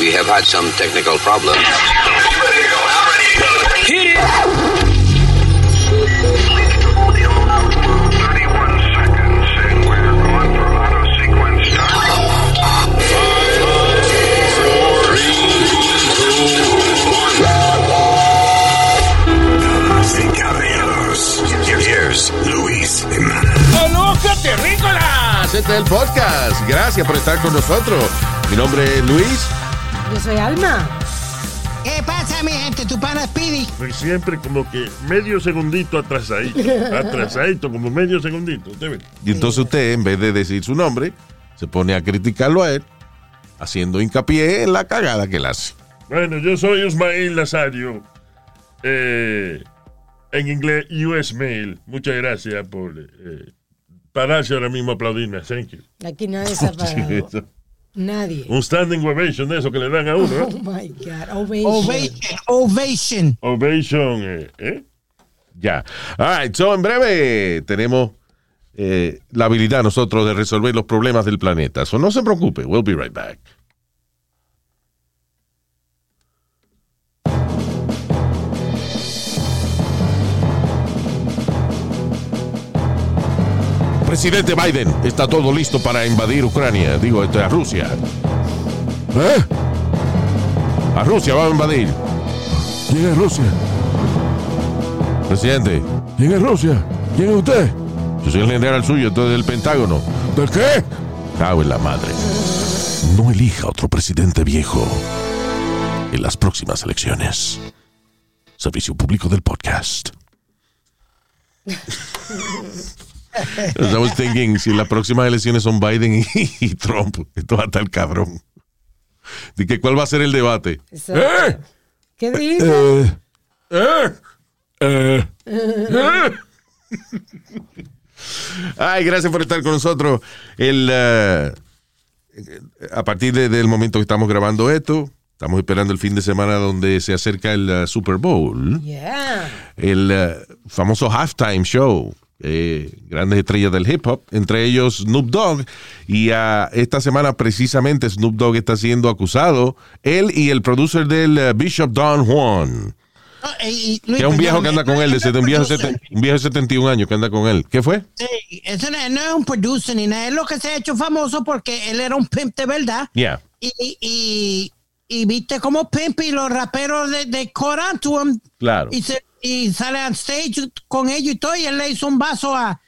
We have had some technical problems. Hit it! Damas y caballeros, here's Luis Jiménez. ¡Aloca terrícolas! Este es el podcast. Gracias por estar con nosotros. Mi nombre es Luis. Yo soy Alma. ¿Qué pasa, mi gente? Tu pana Speedy. Pues siempre como que medio segundito atrasadito. Atrasadito, como medio segundito. ¿Usted ve? Y entonces usted, en vez de decir su nombre, se pone a criticarlo a él, haciendo hincapié en la cagada que él hace. Bueno, yo soy Usmail Nazario. Eh, en inglés, US Mail. Muchas gracias por eh, pararse ahora mismo a aplaudirme. Thank you. Aquí nadie se ha parado. Eso. Nadie. Un standing ovation de eso que le dan a uno. Oh ¿eh? my God. Ovation. Ovation. Ovation. Ovation. eh, ¿eh? Ya. All right, so en breve tenemos eh, la habilidad nosotros de resolver los problemas del planeta. So no se preocupe, we'll be right back. Presidente Biden, está todo listo para invadir Ucrania. Digo, esto es a Rusia. ¿Eh? A Rusia va a invadir. ¿Quién es Rusia? Presidente. ¿Quién es Rusia? ¿Quién es usted? Yo soy el general suyo, entonces del Pentágono. ¿De qué? Cago en la madre. No elija otro presidente viejo en las próximas elecciones. Servicio público del podcast. Estamos thinking, si las próximas elecciones son Biden y, y Trump, esto va a estar cabrón. ¿De que cuál va a ser el debate? ¿Eh? ¿Qué dice? Eh, eh, eh, eh. Ay, gracias por estar con nosotros. El, eh, a partir de- del momento que estamos grabando esto, estamos esperando el fin de semana donde se acerca el eh, Super Bowl, Yeah. el eh, famoso halftime show. Eh, grandes estrellas del hip hop, entre ellos Snoop Dogg. Y ah, esta semana precisamente Snoop Dogg está siendo acusado, él y el producer del eh, Bishop Don Juan. No, eh, y- Luis, Que es un viejo que anda con él, no un, viejo seten- un viejo de 71 años que anda con él. ¿Qué fue? Sí, eso no, es un producer ni nada. Es lo que se ha hecho famoso porque él era un pimp de verdad. Yeah. Y, y, y viste como pimp y los raperos de, de him. Claro. Y, se, y sale on stage con ellos y todo. Y él le hizo un vaso a,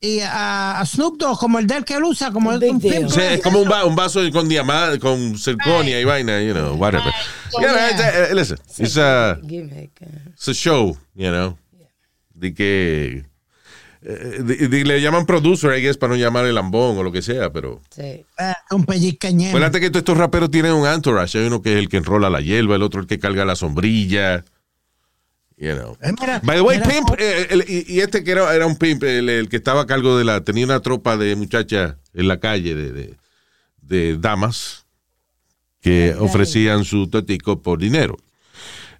y a, a Snoop Dogg, como el del que él usa, como el un sea, es como un, va- un vaso con diamante, con circonia y vaina, you know, whatever. Right. Know, it's a- eh, listen, it's a, it's a show, you know. De que. eh, de- de- le llaman producer, I guess, para no llamar el lambón o lo que sea, pero. Sí. Ah, un pellizcañero. Acuérdate que todos estos raperos tienen un entourage. Hay uno que es el que enrola la hierba, el otro el que carga la sombrilla. You know. Eh, mira, By the way, mira, pimp, eh, el- y, este que era, era un pimp, el, el que estaba a cargo de la, tenía una tropa de muchachas en la calle de, de, de damas que ofrecían su totico por dinero.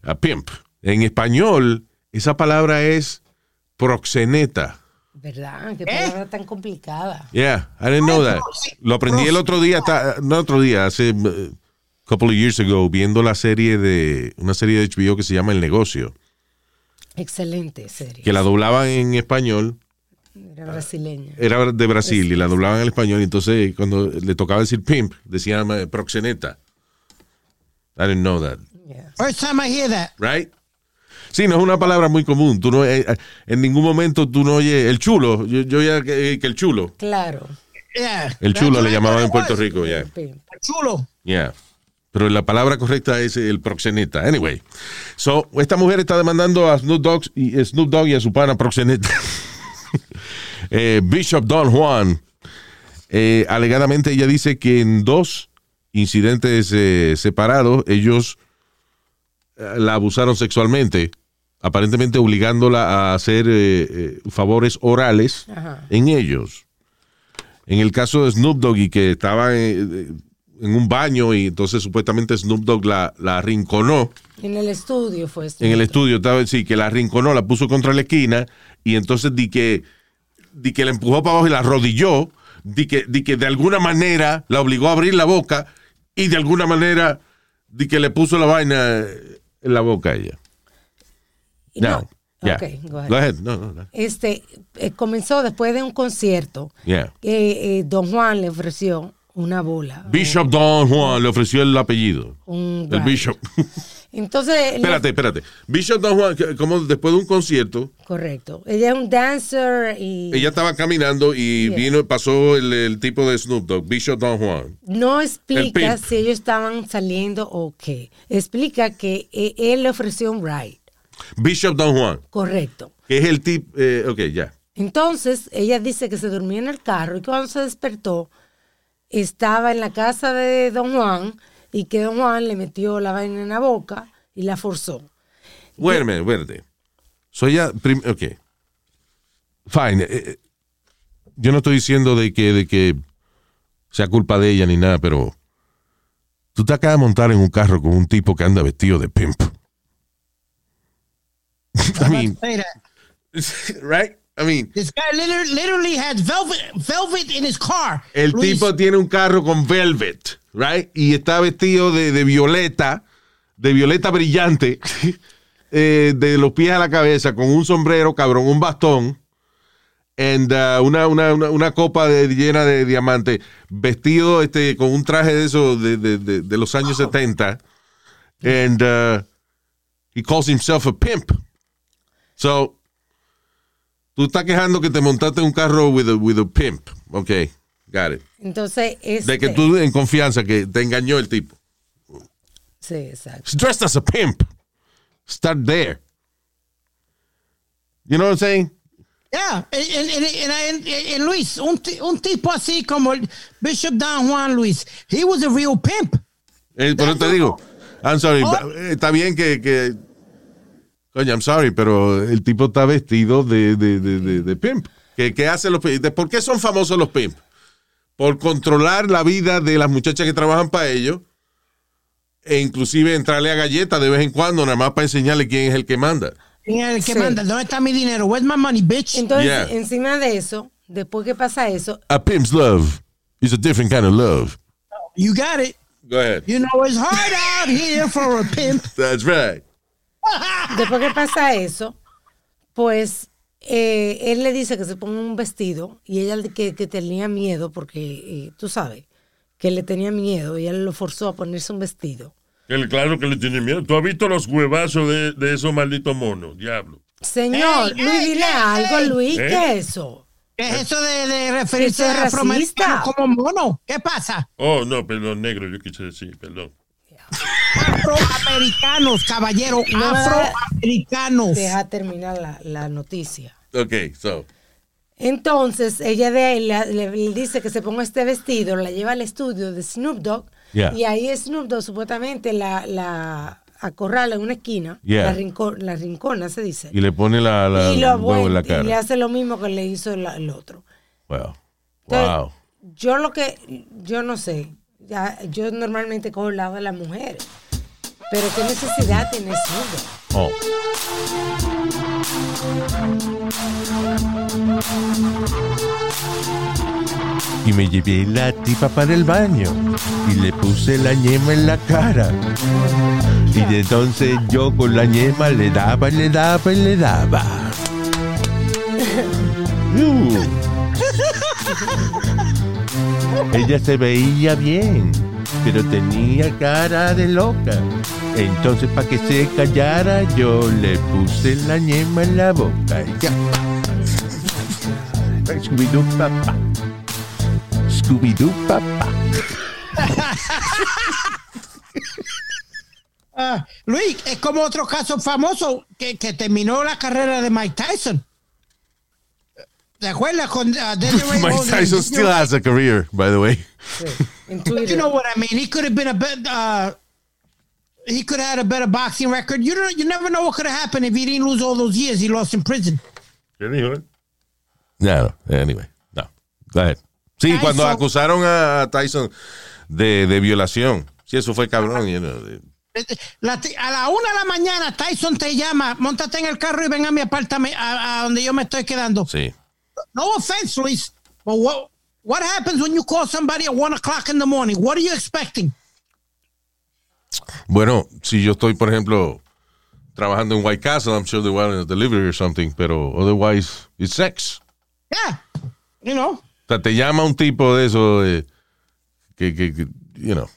A pimp. En español, esa palabra es proxeneta. ¿Verdad? Qué palabra tan complicada. Yeah, I didn't know that. Lo aprendí el otro día, no otro día, hace uh, couple of years ago, viendo la serie de, una serie de HBO que se llama El Negocio, Excelente serie. que la doblaban en español Era brasileña. era de Brasil y la doblaban en español. Y entonces, cuando le tocaba decir pimp, decían eh, proxeneta. I didn't know that. Yeah. First time I hear that. Right? Sí, no es una palabra muy común. Tú no, eh, eh, en ningún momento tú no oyes el chulo. Yo, yo oía que, que el chulo. Claro. Yeah. El chulo le llamaban en Puerto. Rico, ya. Pimp. Chulo. Yeah. Pero la palabra correcta es el proxeneta. Anyway. So, esta mujer está demandando a Snoop Dogg y, a Snoop Dogg y a su pana proxeneta. Eh, Bishop Don Juan. Eh, alegadamente ella dice que en dos incidentes eh, separados ellos eh, la abusaron sexualmente, aparentemente obligándola a hacer eh, eh, favores orales Ajá. en ellos. En el caso de Snoop Dogg y que estaba en, un baño y entonces supuestamente Snoop Dogg la, la arrinconó En el estudio fue esto. en el estudio, estaba, sí, que la arrinconó, la puso contra la esquina y entonces di que, di que la empujó para abajo y la arrodilló, di que, di que de alguna manera la obligó a abrir la boca y de alguna manera de que le puso la vaina en la boca a ella. No. Yeah. Ok, go ahead. Go ahead. No, no, no. Este, eh, comenzó después de un concierto Yeah. que eh, Don Juan le ofreció una bola. Bishop Don Juan le ofreció el apellido. un El. Bishop. Entonces, espérate, espérate. Bishop Don Juan, como después de un concierto, correcto. Ella es un dancer y ella estaba caminando y Yeah. vino, pasó el, el tipo de Snoop Dogg, Bishop Don Juan. no explica si ellos estaban saliendo o qué. Explica que eh, él le ofreció un ride. Bishop Don Juan, Correcto. que es el tipo, eh, ok, ya. Entonces, ella dice que se durmió en el carro y cuando se despertó, estaba en la casa de Don Juan y que Don Juan le metió la vaina en la boca y la forzó. Wait a minute, wait a minute. So ella, prim- ok. Fine. eh, eh, yo no estoy diciendo de que, de que sea culpa de ella ni nada, pero tú te acabas de montar en un carro con un tipo que anda vestido de pimp. I mean, right? I mean, This guy literally, literally has velvet, velvet in his car. el Luis. tipo tiene un carro con velvet, right? Y está vestido de, de violeta, de violeta brillante, eh, de los pies a la cabeza, con un sombrero, cabrón, un bastón, and, uh, una, una, una, una copa de- llena de diamantes, vestido este, con un traje de eso de, de, de, de los años 70, and uh, he calls himself a pimp. So, tú estás quejando que te montaste en un carro with a, with a pimp. Ok, got it. Entonces, este, De que tú en confianza que te engañó el tipo. Sí, exacto. He's dressed as a pimp. Start there. You know what I'm saying? Yeah, en, en- en- en- en- en Luis, un, un tipo así como el Bishop Don Juan Luis, he was a real pimp. Eh, por eso te digo. I'm sorry. Oh. eh, Está bien que, que. Coño, I'm sorry, pero el tipo está vestido de, de, de, de- de pimp. ¿Qué, qué hacen los ¿Por qué son famosos los pimp? Por controlar la vida de las muchachas que trabajan para ellos. E inclusive entrarle a galletas de vez en cuando, nada más para enseñarle quién es el que manda. ¿Quién es el que Sí. manda? ¿Dónde está mi dinero? Where's my money, bitch? Entonces, Yeah. encima de eso, después que pasa eso, A pimp's love is a different kind of love. You got it. Go ahead. You know it's hard out here for a pimp. That's right. Después que pasa eso, pues eh, él le dice que se ponga un vestido y ella le- que, que tenía miedo porque eh, tú sabes que le tenía miedo y él lo forzó a ponerse un vestido. Él, claro que le tiene miedo. ¿Tú has visto los huevazos de, de esos malditos monos? Diablo. Señor, Ey, Luis, ey, dile ey, algo. Luis, ¿Eh? ¿qué es eso? ¿Qué es eso de, de referirse a afroamericanos racista. como mono? ¿Qué pasa? Oh, no, perdón, negro, yo quise decir, perdón. Afroamericanos, caballero, No afroamericanos. Deja terminar la, la noticia. Okay, so. Entonces, ella de ahí le, le- le dice que se ponga este vestido, la lleva al estudio de Snoop Dogg, Yeah. y ahí Snoop Dogg supuestamente la, la acorrala en una esquina, Yeah. la, rinco- la rincona se dice, Y le pone la, la y, lo huevo en la vuelve- y le hace lo mismo que le hizo la- el otro. Wow. Entonces, Wow. Yo lo que, yo no sé, ya, yo normalmente cojo el lado de las mujeres, pero qué necesidad tiene Snoop Dogg? Oh. Y me llevé la tipa para el baño y le puse la ñema en la cara. Y entonces yo con la ñema le daba y le daba y le daba. Ella se veía bien, pero tenía cara de loca. Entonces, para que se callara, yo le puse la ñema en la boca. Y ya. Scooby-Doo, papá. Scooby-Doo, papá. Ah, Luis, es como otro caso famoso que, que terminó la carrera de Mike Tyson. ¿Te acuerdas con uh, Mike? Tyson still has a career, by the way. But you know what I mean. He could have been a bit. Uh, he could have had a better boxing record. You don't. You never know what could have happened if he didn't lose all those years he lost in prison. No, anyway, no. Go ahead. Sí, Tyson. cuando acusaron a Tyson de, de violación. Sí, eso fue cabrón. you know, de- La ti- a la una de la mañana Tyson te llama, montate en el carro y ven a mi apartamento, a, a donde yo me estoy quedando. sí. No offense, Luis, but what what happens when you call somebody at one o'clock in the morning? What are you expecting? Bueno, si yo estoy, por ejemplo, trabajando en White Castle, I'm sure they want a delivery or something, pero otherwise, it's sex. Yeah. You know. O sea, te llama un tipo de eso, eh, que, que, que, you know.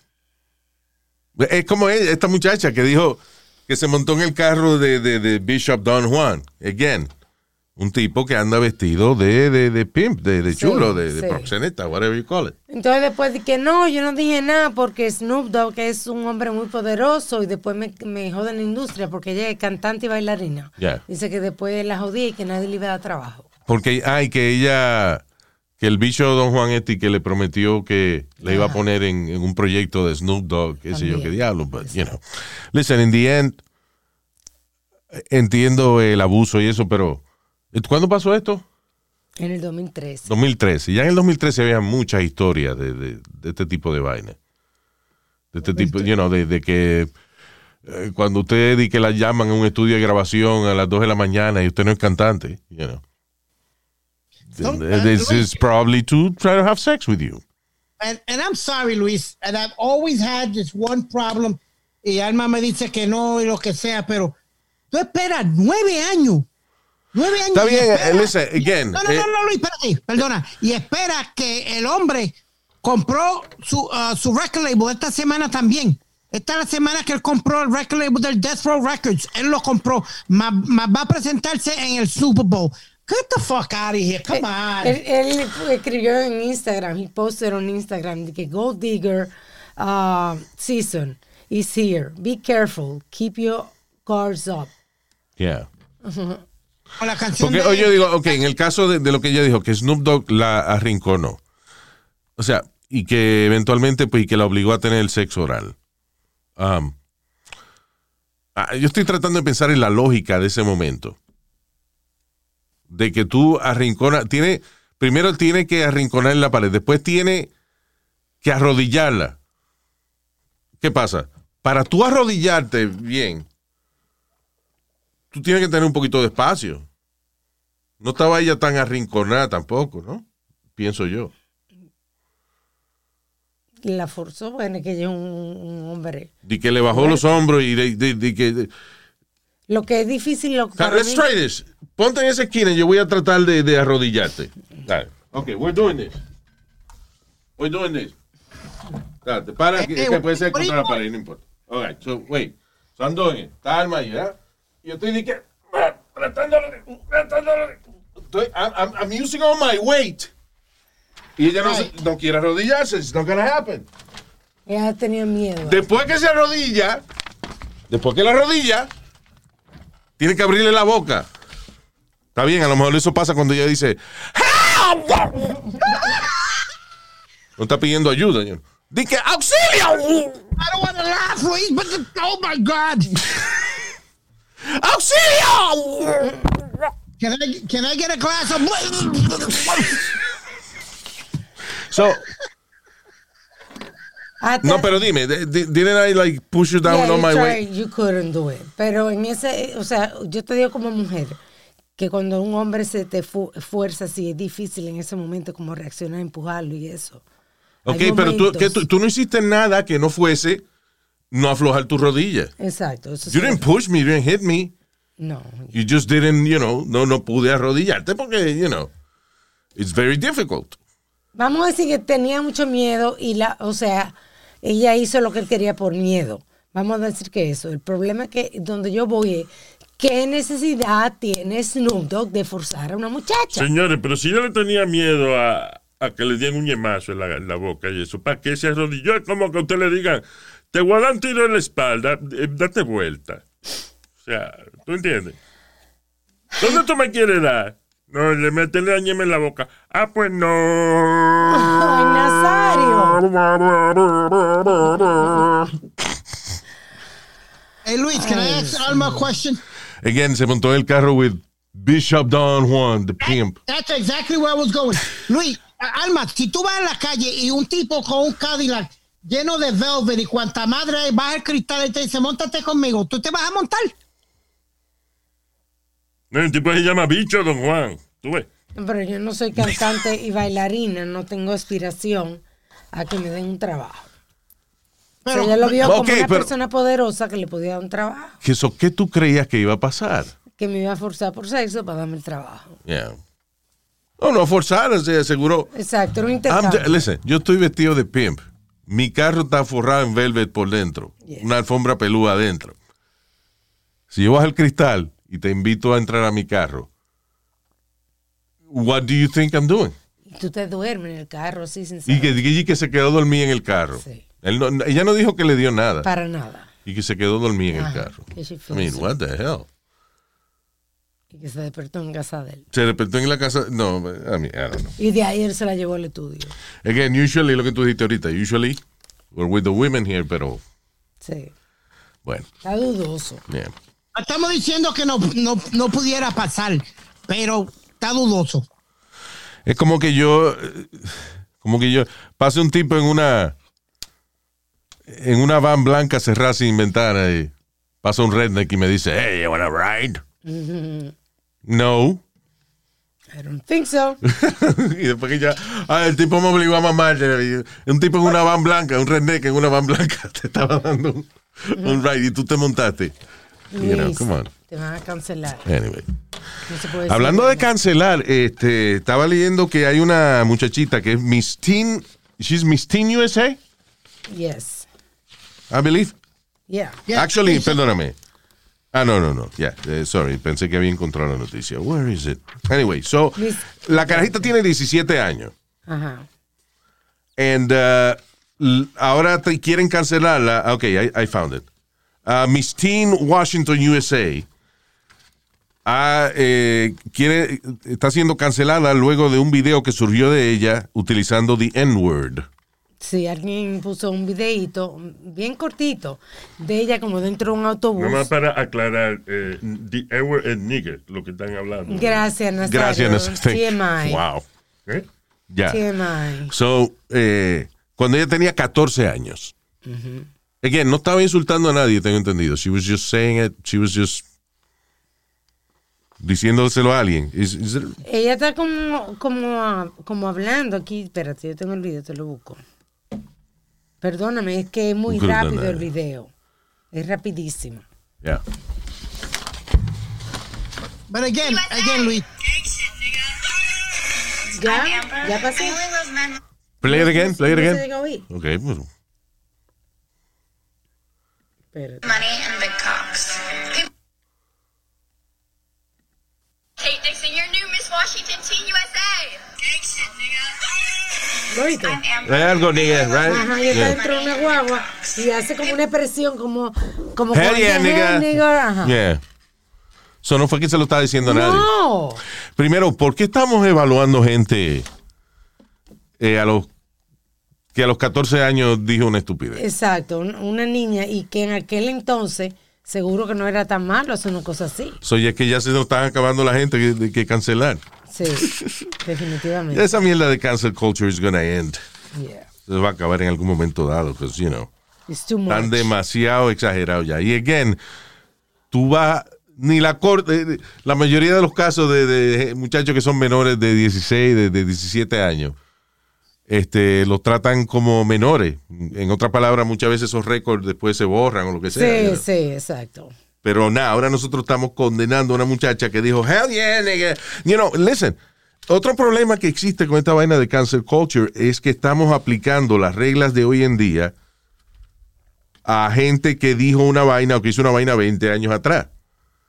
Es como ella, esta muchacha que dijo que se montó en el carro de, de, de Bishop Don Juan. Again, un tipo que anda vestido de, de, de pimp, de, de Sí, chulo, de, proxeneta, whatever you call it. Entonces después de que no, yo no dije nada porque Snoop Dogg es un hombre muy poderoso y después me, me jode en la industria porque ella es cantante y bailarina. Yeah. Dice que después la jodía y que nadie le iba a dar trabajo. Porque, ay, que ella, que el bicho Don Juan este que le prometió que le iba a poner en, en un proyecto de Snoop Dogg, qué sé yo, qué diablo, but, you know. Listen, in the end, entiendo el abuso y eso, pero ¿cuándo pasó esto? En el 2013. 2013. Ya en el 2013 había muchas historias de, de- de este tipo de vaina. De este tipo, you know, de, de que eh, cuando usted di que la llaman a un estudio de grabación a las 2 de la mañana y usted no es cantante, you know. This is probably to try to have sex with you. And, and I'm sorry, Luis, and I've always had this one problem. Y Alma me dice que no y lo que sea, pero tú esperas nueve años. Nueve años. Está y bien, eh, listen, again, No, no, eh, no, no, Luis, espérate, perdona. Y espera que el hombre compró su, uh, su record label esta semana también. Esta es la semana que él compró el record label del Death Row Records. Él lo compró. Más, más va a presentarse en el Super Bowl. Get the fuck out of here. Come on. Él, él escribió en Instagram, he posted on Instagram de que Gold Digger uh, season is here. Be careful. Keep your guards up. Yeah. La canción Porque de- oye, yo digo, ok, en el caso de, de lo que ella dijo, que Snoop Dogg la arrinconó. O sea, y que eventualmente, pues, y que la obligó a tener el sexo oral. Um, ah, yo estoy tratando de pensar en la lógica de ese momento. De que tú arrinconas, tiene, primero tiene que arrinconar en la pared, después tiene que arrodillarla. ¿Qué pasa? Para tú arrodillarte bien, tú tienes que tener un poquito de espacio. No estaba ella tan arrinconada tampoco, ¿no? Pienso yo. La forzó, bueno, que ella es un, un hombre. De que le bajó los hombros y de, de- de que... de- Lo que es difícil, lo, para Let's mí- try this. Ponte en esa esquina y yo voy a tratar de, de arrodillarte. Dale. Ok, we're doing this. We're doing this. Dale, para, que, Eh, que puede ser contra la pared, no importa. All right, so, wait. So I'm doing it. Está alma ahí, ¿verdad? Y yo estoy de que... De... Estoy, I'm, I'm, I'm using all my weight. Y ella no, no quiere arrodillarse. It's not gonna happen. Ella tenía miedo. Después que se arrodilla, después que la arrodilla, tiene que abrirle la boca. Está bien, a lo mejor eso pasa cuando ella dice. No está pidiendo ayuda. Dice auxilio, I don't want to laugh, Luis, but the- oh my God. Auxilio. Can I, can I get a glass of So, no, pero dime, di- di- didn't I like push you down Yeah, on you my tried, way? You couldn't do it. Pero en ese, o sea, yo te digo como mujer que cuando un hombre se te fu- fuerza así es difícil en ese momento como reaccionar, empujarlo y eso. Ok, pero tú, que tú, tú no hiciste nada que no fuese no aflojar tu rodilla. Exacto. Eso You sí. didn't push me, you didn't hit me. No. You just didn't, you know, no, no pude arrodillarte porque, you know, it's very difficult. Vamos a decir que tenía mucho miedo y la, o sea, ella hizo lo que él quería por miedo. Vamos a decir que eso. El problema es que donde yo voy es qué necesidad tiene Snoop Dogg de forzar a una muchacha. Señores, pero si yo le tenía miedo a, a que le dieran un yemazo en la, en la boca y eso, ¿para qué se arrodilló? Es como que a usted le digan, te voy a dar un tiro en la espalda, eh, date vuelta. O sea, ¿tú entiendes? ¿Dónde tú me quieres dar? No, le mete le dañeme en la boca. Ah, pues no. Ay, Nazario. Hey, Luis, can I ask Alma a question? Again, se montó el carro with Bishop Don Juan, the pimp. That's exactly where I was going. Luis, Alma, si tú vas a la calle y un tipo con un Cadillac lleno de velvet y cuanta madre hay, baja el cristal y te dice, montate conmigo, ¿tú te vas a montar? No, el tipo se llama bicho, don Juan. ¿Tú ves? Pero yo no soy cantante y bailarina, no tengo aspiración a que me den un trabajo. Pero, ella lo vio como una pero- persona poderosa que le podía dar un trabajo, ¿Qué, eso, ¿Qué tú creías que iba a pasar? que me iba a forzar por sexo para darme el trabajo. Yeah. No, no forzar, se aseguró. Exacto, era un I'm intercambio. ju- listen, yo estoy vestido de pimp. Mi carro está forrado en velvet por dentro. Yeah. Una alfombra pelúa adentro. Si yo bajo el cristal y te invito a entrar a mi carro, what do you think I'm doing? Y tú te duermes en el carro así sin Y saber. que, y que se quedó dormida en el carro. Sí. Él no- ella no dijo que le dio nada. Para nada. Y que se quedó dormida en el carro. I mean, what the hell? Y que se despertó en casa de él. Se despertó en la casa. No, I mean, I don't know. Y de ahí él se la llevó al estudio. Again, usually, lo que tú dijiste ahorita, usually, we're with the women here, pero Sí. bueno, Está dudoso. yeah. Estamos diciendo que no, no, no pudiera pasar, pero está dudoso. Es como que yo, como que yo, pase un tipo en una, en una van blanca cerrada sin ventana y pasa un redneck y me dice, hey, you wanna ride? No. I don't think so. y después que ya, ah, el tipo me obligó a mamar. Un tipo en una van blanca, un redneck en una van blanca, te estaba dando un, un ride y tú te montaste. You know, come on. Te van a cancelar. Anyway. No se puede decir Hablando de nada. cancelar, este, estaba leyendo que hay una muchachita que es Miss Teen, she's Miss Teen USA, Yes. I believe. Yeah. Yeah. Actually, perdóname. Ah, no, no, no. Yeah, eh, sorry, pensé que había encontrado la noticia. Where is it? Anyway, so, la carajita tiene 17 años. Ajá. And uh, ahora te quieren cancelarla. Ah, Ok, I, I found it. Uh, Miss Teen Washington, USA. ah, eh, quiere, está siendo cancelada luego de un video que surgió de ella utilizando the N-word. Sí, alguien puso un videíto bien cortito de ella como dentro de un autobús. Nada más para aclarar, eh, the N-word es nigger, lo que están hablando. Gracias, Nazario. Gracias, Nazario. TMI. Wow. ¿Eh? Ya. TMI. So, eh, cuando ella tenía 14 años. Again, no estaba insultando a nadie, tengo entendido. She was just saying it. She was just diciéndoselo a alguien. Is- is it- Ella está como, como, como hablando aquí. Espérate, yo tengo el video, te lo busco. Perdóname, es que es muy rápido el video. Es rapidísimo. yeah. But again, again, Luis, ¿Ya? ¿Ya pasó? Play it again, play it again. llega a oír. Ok, pues. Money and big cocks. Kate Dixon, your new Miss Washington Teen USA. ¿Lo oíste? Hay algo, nigga, right? Ajá, y está Yeah. dentro de una guagua y hace como una expresión como... como Hell yeah, nigga. "Hey, nigga", ajá. Yeah. So no fue que se lo estaba diciendo a nadie. No. Primero, ¿por qué estamos evaluando gente eh, a los que a los 14 años dijo una estupidez? Exacto, un- una niña y que en aquel entonces seguro que no era tan malo hacer una cosa así. So ya que ya se nos están acabando la gente que, de que cancelar. Sí, definitivamente. Esa mierda de cancel culture is gonna end. Yeah. Se va a acabar en algún momento dado, pues, you know. It's too Están much. demasiado exagerados ya. Y again, tú vas, ni la corte, eh, la mayoría de los casos de, de muchachos que son menores de 16, de, de 17 años, este, los tratan como menores. En otras palabras, muchas veces esos récords después se borran o lo que sea. Sí, know. sí, exacto. Pero nada, ahora nosotros estamos condenando a una muchacha que dijo, hell yeah, nigga. You know, listen. Otro problema que existe con esta vaina de cancel culture es que estamos aplicando las reglas de hoy en día a gente que dijo una vaina o que hizo una vaina 20 años atrás,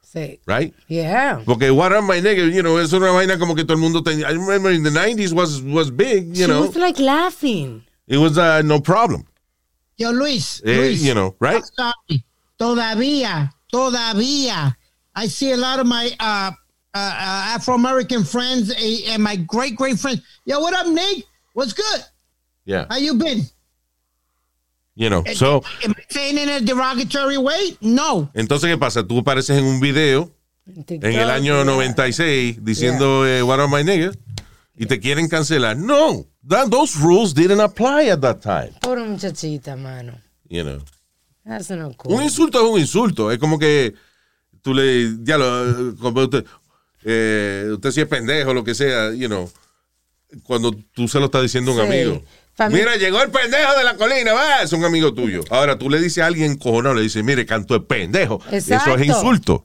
Sí. right? Yeah. Porque what am I nigga, you know, es una vaina como que todo el mundo tenía. I remember in the 90s was was big, you She know. was like laughing. It was uh, no problem. yo, Luis, Eh, Luis, you know, right? Todavía, todavía, I see a lot of my uh, uh, uh, Afro American friends eh, and my great great friends. Yo, what up, Nick? What's good? Yeah. How you been? You know. So, Am I saying in a derogatory way? No. entonces qué pasa? Tú apareces en un video En el año yeah. 96 diciendo eh, what are my niggas y te quieren cancelar. No, that, those rules didn't apply at that time. Pobre muchachita, mano. You know. That's not cool. Un insulto es un insulto. Es como que tú le, ya lo, como usted, eh, usted si es pendejo, lo que sea, you know, cuando tú se lo estás diciendo a un Sí. amigo. Mira, llegó el pendejo de la colina, va, es un amigo tuyo. Ahora tú le dices a alguien cojonado, le dices, mire, canto el pendejo. Exacto. Eso es insulto.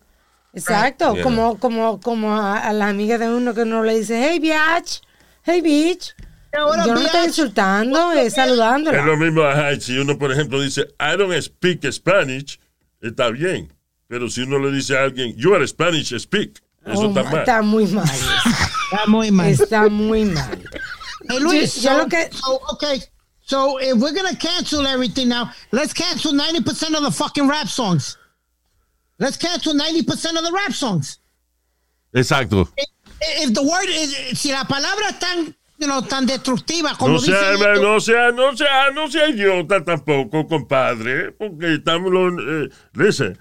Exacto, Yeah. como, como, como a, a las amigas de uno que uno le dice, hey, bitch, hey, bitch. Ahora, Yo no estoy insultando, es Es lo saludándola. mismo, ajá, si uno, por ejemplo, dice, I don't speak Spanish, está bien. Pero si uno le dice a alguien, you are Spanish speak, eso Oh, está mal. está muy mal. Está muy mal. está muy mal. Hey, Luis, Yo- yo so, lo que- so, okay. So if we're gonna cancel everything now, let's cancel 90% of the fucking rap songs. Let's cancel 90% of the rap songs. Exacto. If, if the word is, si la palabra es tan, know, tan destructiva como No sea, no sea, no sea, no sea idiota tampoco, compadre, porque estamos, los, eh, listen,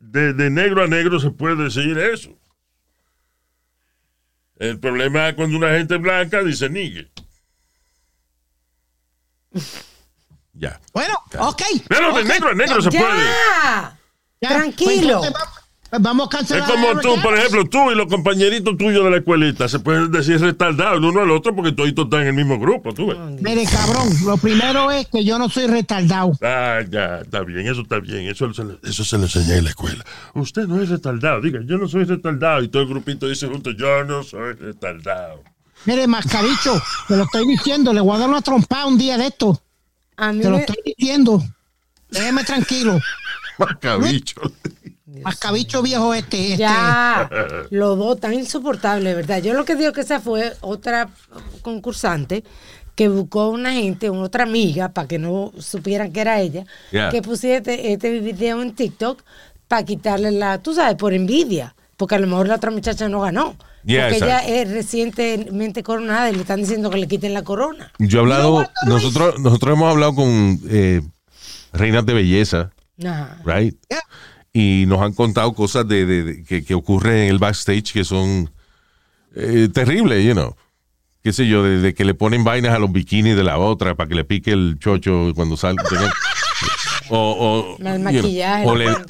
de, de negro a negro se puede decir eso. El problema es cuando una gente blanca dice nigue. Ya. Bueno, ok. Pero de negro a negro se puede. Ya, Ya, tranquilo. pues vamos- a Es cancelar. como la tú, por ejemplo, tú y los compañeritos tuyos de la escuelita se pueden decir retardados el uno al otro porque todos están en el mismo grupo, tú ves. Mire, cabrón, lo primero es que yo no soy retardado. Ah, ya, está bien, eso está bien, eso, se le- eso se le enseña en la escuela. Usted no es retardado, diga, yo no soy retardado. Y todo el grupito dice junto, yo no soy retardado. Mire, mascaricho, te lo estoy diciendo, le voy a dar una trompada un día de esto. A mí Te lo me- estoy diciendo. Déjeme tranquilo. Macabicho. Mascabicho viejo este. este. Ya, los dos tan insoportables, ¿verdad? Yo lo que digo que esa fue otra concursante que buscó una gente, una otra amiga, para que no supieran que era ella, Yeah. que pusiera este, este video en TikTok para quitarle la, tú sabes, por envidia, porque a lo mejor la otra muchacha no ganó. Yeah, porque ella es recientemente coronada y le están diciendo que le quiten la corona. Yo he hablado, nosotros, nosotros hemos hablado con eh, reinas de belleza, Ajá. right? Yeah. Y nos han contado cosas de, de- de- que, que ocurren en el backstage que son eh, terribles, you know. Qué sé yo, de, de que le ponen vainas a los bikinis de la otra para que le pique el chocho cuando salga. o, El maquillaje,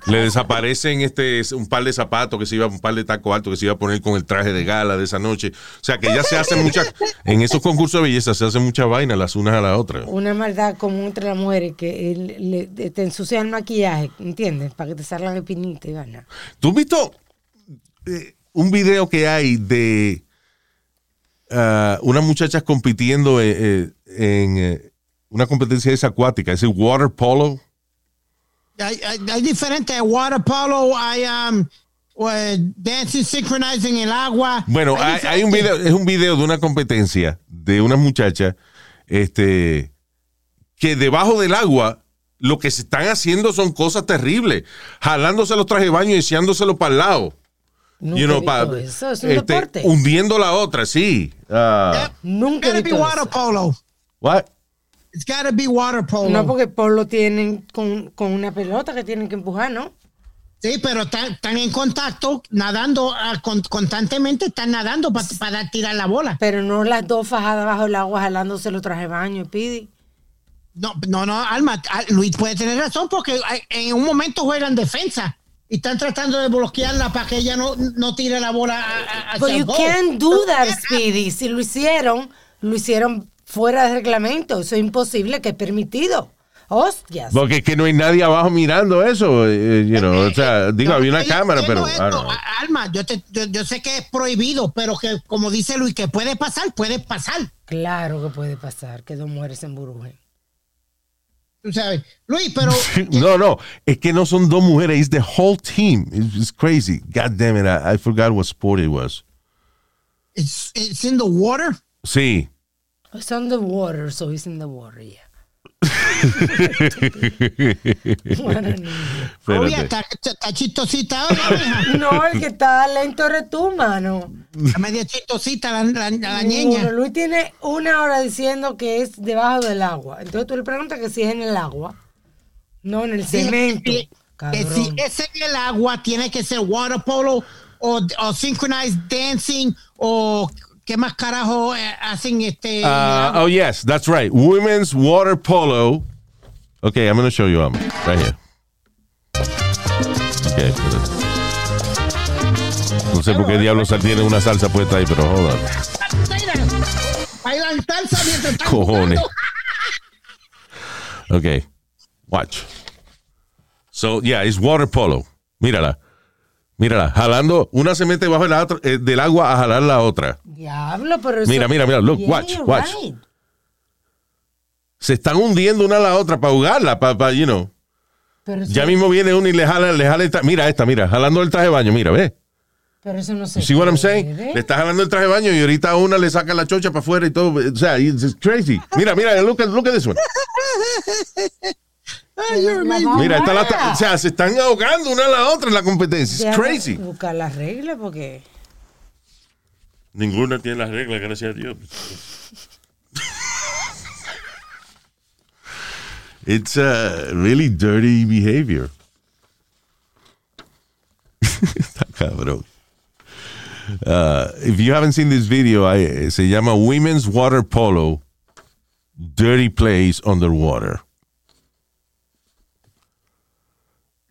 le, desaparecen este un par de zapatos que se iba, un par de tacos altos que se iba a poner con el traje de gala de esa noche. O sea que ya se hacen muchas, en esos concursos de belleza se hacen muchas vainas las unas a las otras. Una maldad común entre las mujeres que le- te ensucian el maquillaje, ¿entiendes? Para que te salgan espinitas y vaina. ¿Tú has visto eh, un video que hay de ah, unas muchachas compitiendo eh, eh, en una competencia esa acuática, ese water polo? Hay, hay, hay diferentes water polo, hay um, eh, dancing, synchronizing el agua. Bueno, hay, hay un video, es un video de una competencia de una muchacha este, que debajo del agua lo que se están haciendo son cosas terribles, jalándose los trajes de baño y echándoselo para el lado. Nunca You know, pa- eso, es un este, deporte. hundiendo la otra, sí. Ah, Nunca he visto water eso. polo. what? It's gotta be water polo. No, porque por lo tienen con, con una pelota que tienen que empujar, ¿no? Sí, pero están, en contacto, nadando ah, con- constantemente, están nadando pa- para tirar la bola. Pero no las dos fajadas bajo el agua jalándose los trajes de baño, pidi. No, no, no, Alma, ah, Luis puede tener razón porque ah, en un momento juegan defensa y están tratando de bloquearla para que ella no, no tire la bola a- a- But el you gol. can't do that, Speedy. Si lo hicieron, lo hicieron fuera de reglamento. Eso es imposible, que es permitido. Hostias. Porque es que no hay nadie abajo mirando eso, eh, you know, o sea, digo, No, había una cámara, pero... esto, Alma, yo, te- yo, yo sé que es prohibido, pero que como dice Luis, que puede pasar, puede pasar. Claro que puede pasar que dos mujeres se emburujen. Tú sabes. Luis, pero No, no, es que no son dos mujeres, it's the whole team. It's, it's crazy. God damn it, I, I forgot what sport it was. it's, it's in the water. Sí. It's on the water, so it's in the water, yeah. Bueno, Espérate. está, está chistosita hoy, no, el que está lento eres tú, mano. Está media chistosita la, la, la Bueno, niña. Luis tiene una hora diciendo que es debajo del agua. Entonces tú le preguntas que si es en el agua, no en el cemento. Que- si es en el agua, tiene que ser water polo o, o synchronized dancing o qué más carajo eh, hacen este. Uh, agua? oh, yes, that's right. Women's water polo. Okay, I'm going to show you um, right here. Okay, no sé por qué diablos tiene una salsa puesta ahí, pero hold on. Bailan salsa mientras están Cojones. Okay. Watch. So, yeah, it's water polo. Mírala. Mírala. Jalando. Una se mete bajo el otro- eh, del agua a jalar la otra. Diablo, pero eso... Mira, mira, mira. Look, Yeah, watch, you're watch. right. Se están hundiendo una a la otra para jugarla, para, you know. Pero eso, Ya mismo viene uno y le jala, le jala el Mira esta, mira, jalando el traje de baño, mira, ve. pero eso no se You see what I'm saying? Le está jalando el traje de baño y ahorita a una le saca la chocha para afuera y todo. O sea, it's it's crazy. Mira, mira, look at, look at this one. Ay, Mira, está la- a- o sea, se están ahogando una a la otra en la competencia. It's Déjame crazy. Buscar las reglas porque... Ninguna tiene las reglas, gracias a Dios. It's uh, really dirty behavior. Está cabrón. Uh, if you haven't seen this video, I- se llama Women's Water Polo Dirty Plays Underwater.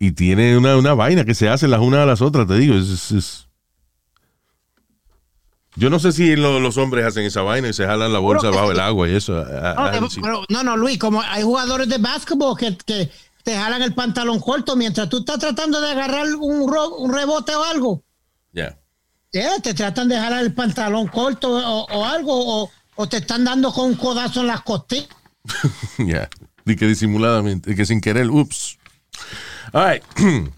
Y tiene una, una vaina que se hacen las unas a las otras, te digo. es- es- Yo no sé si lo- los hombres hacen esa vaina y se jalan la bolsa bajo el agua y eso. No, pero- no, no, Luis, como hay jugadores de básquetbol que, que te jalan el pantalón corto mientras tú estás tratando de agarrar un, ro- un rebote o algo. Yeah. Eh, te tratan de jalar el pantalón corto o, o algo, o, o te están dando con un codazo en las costillas. Ya. Y que disimuladamente, que sin querer, ups. All right.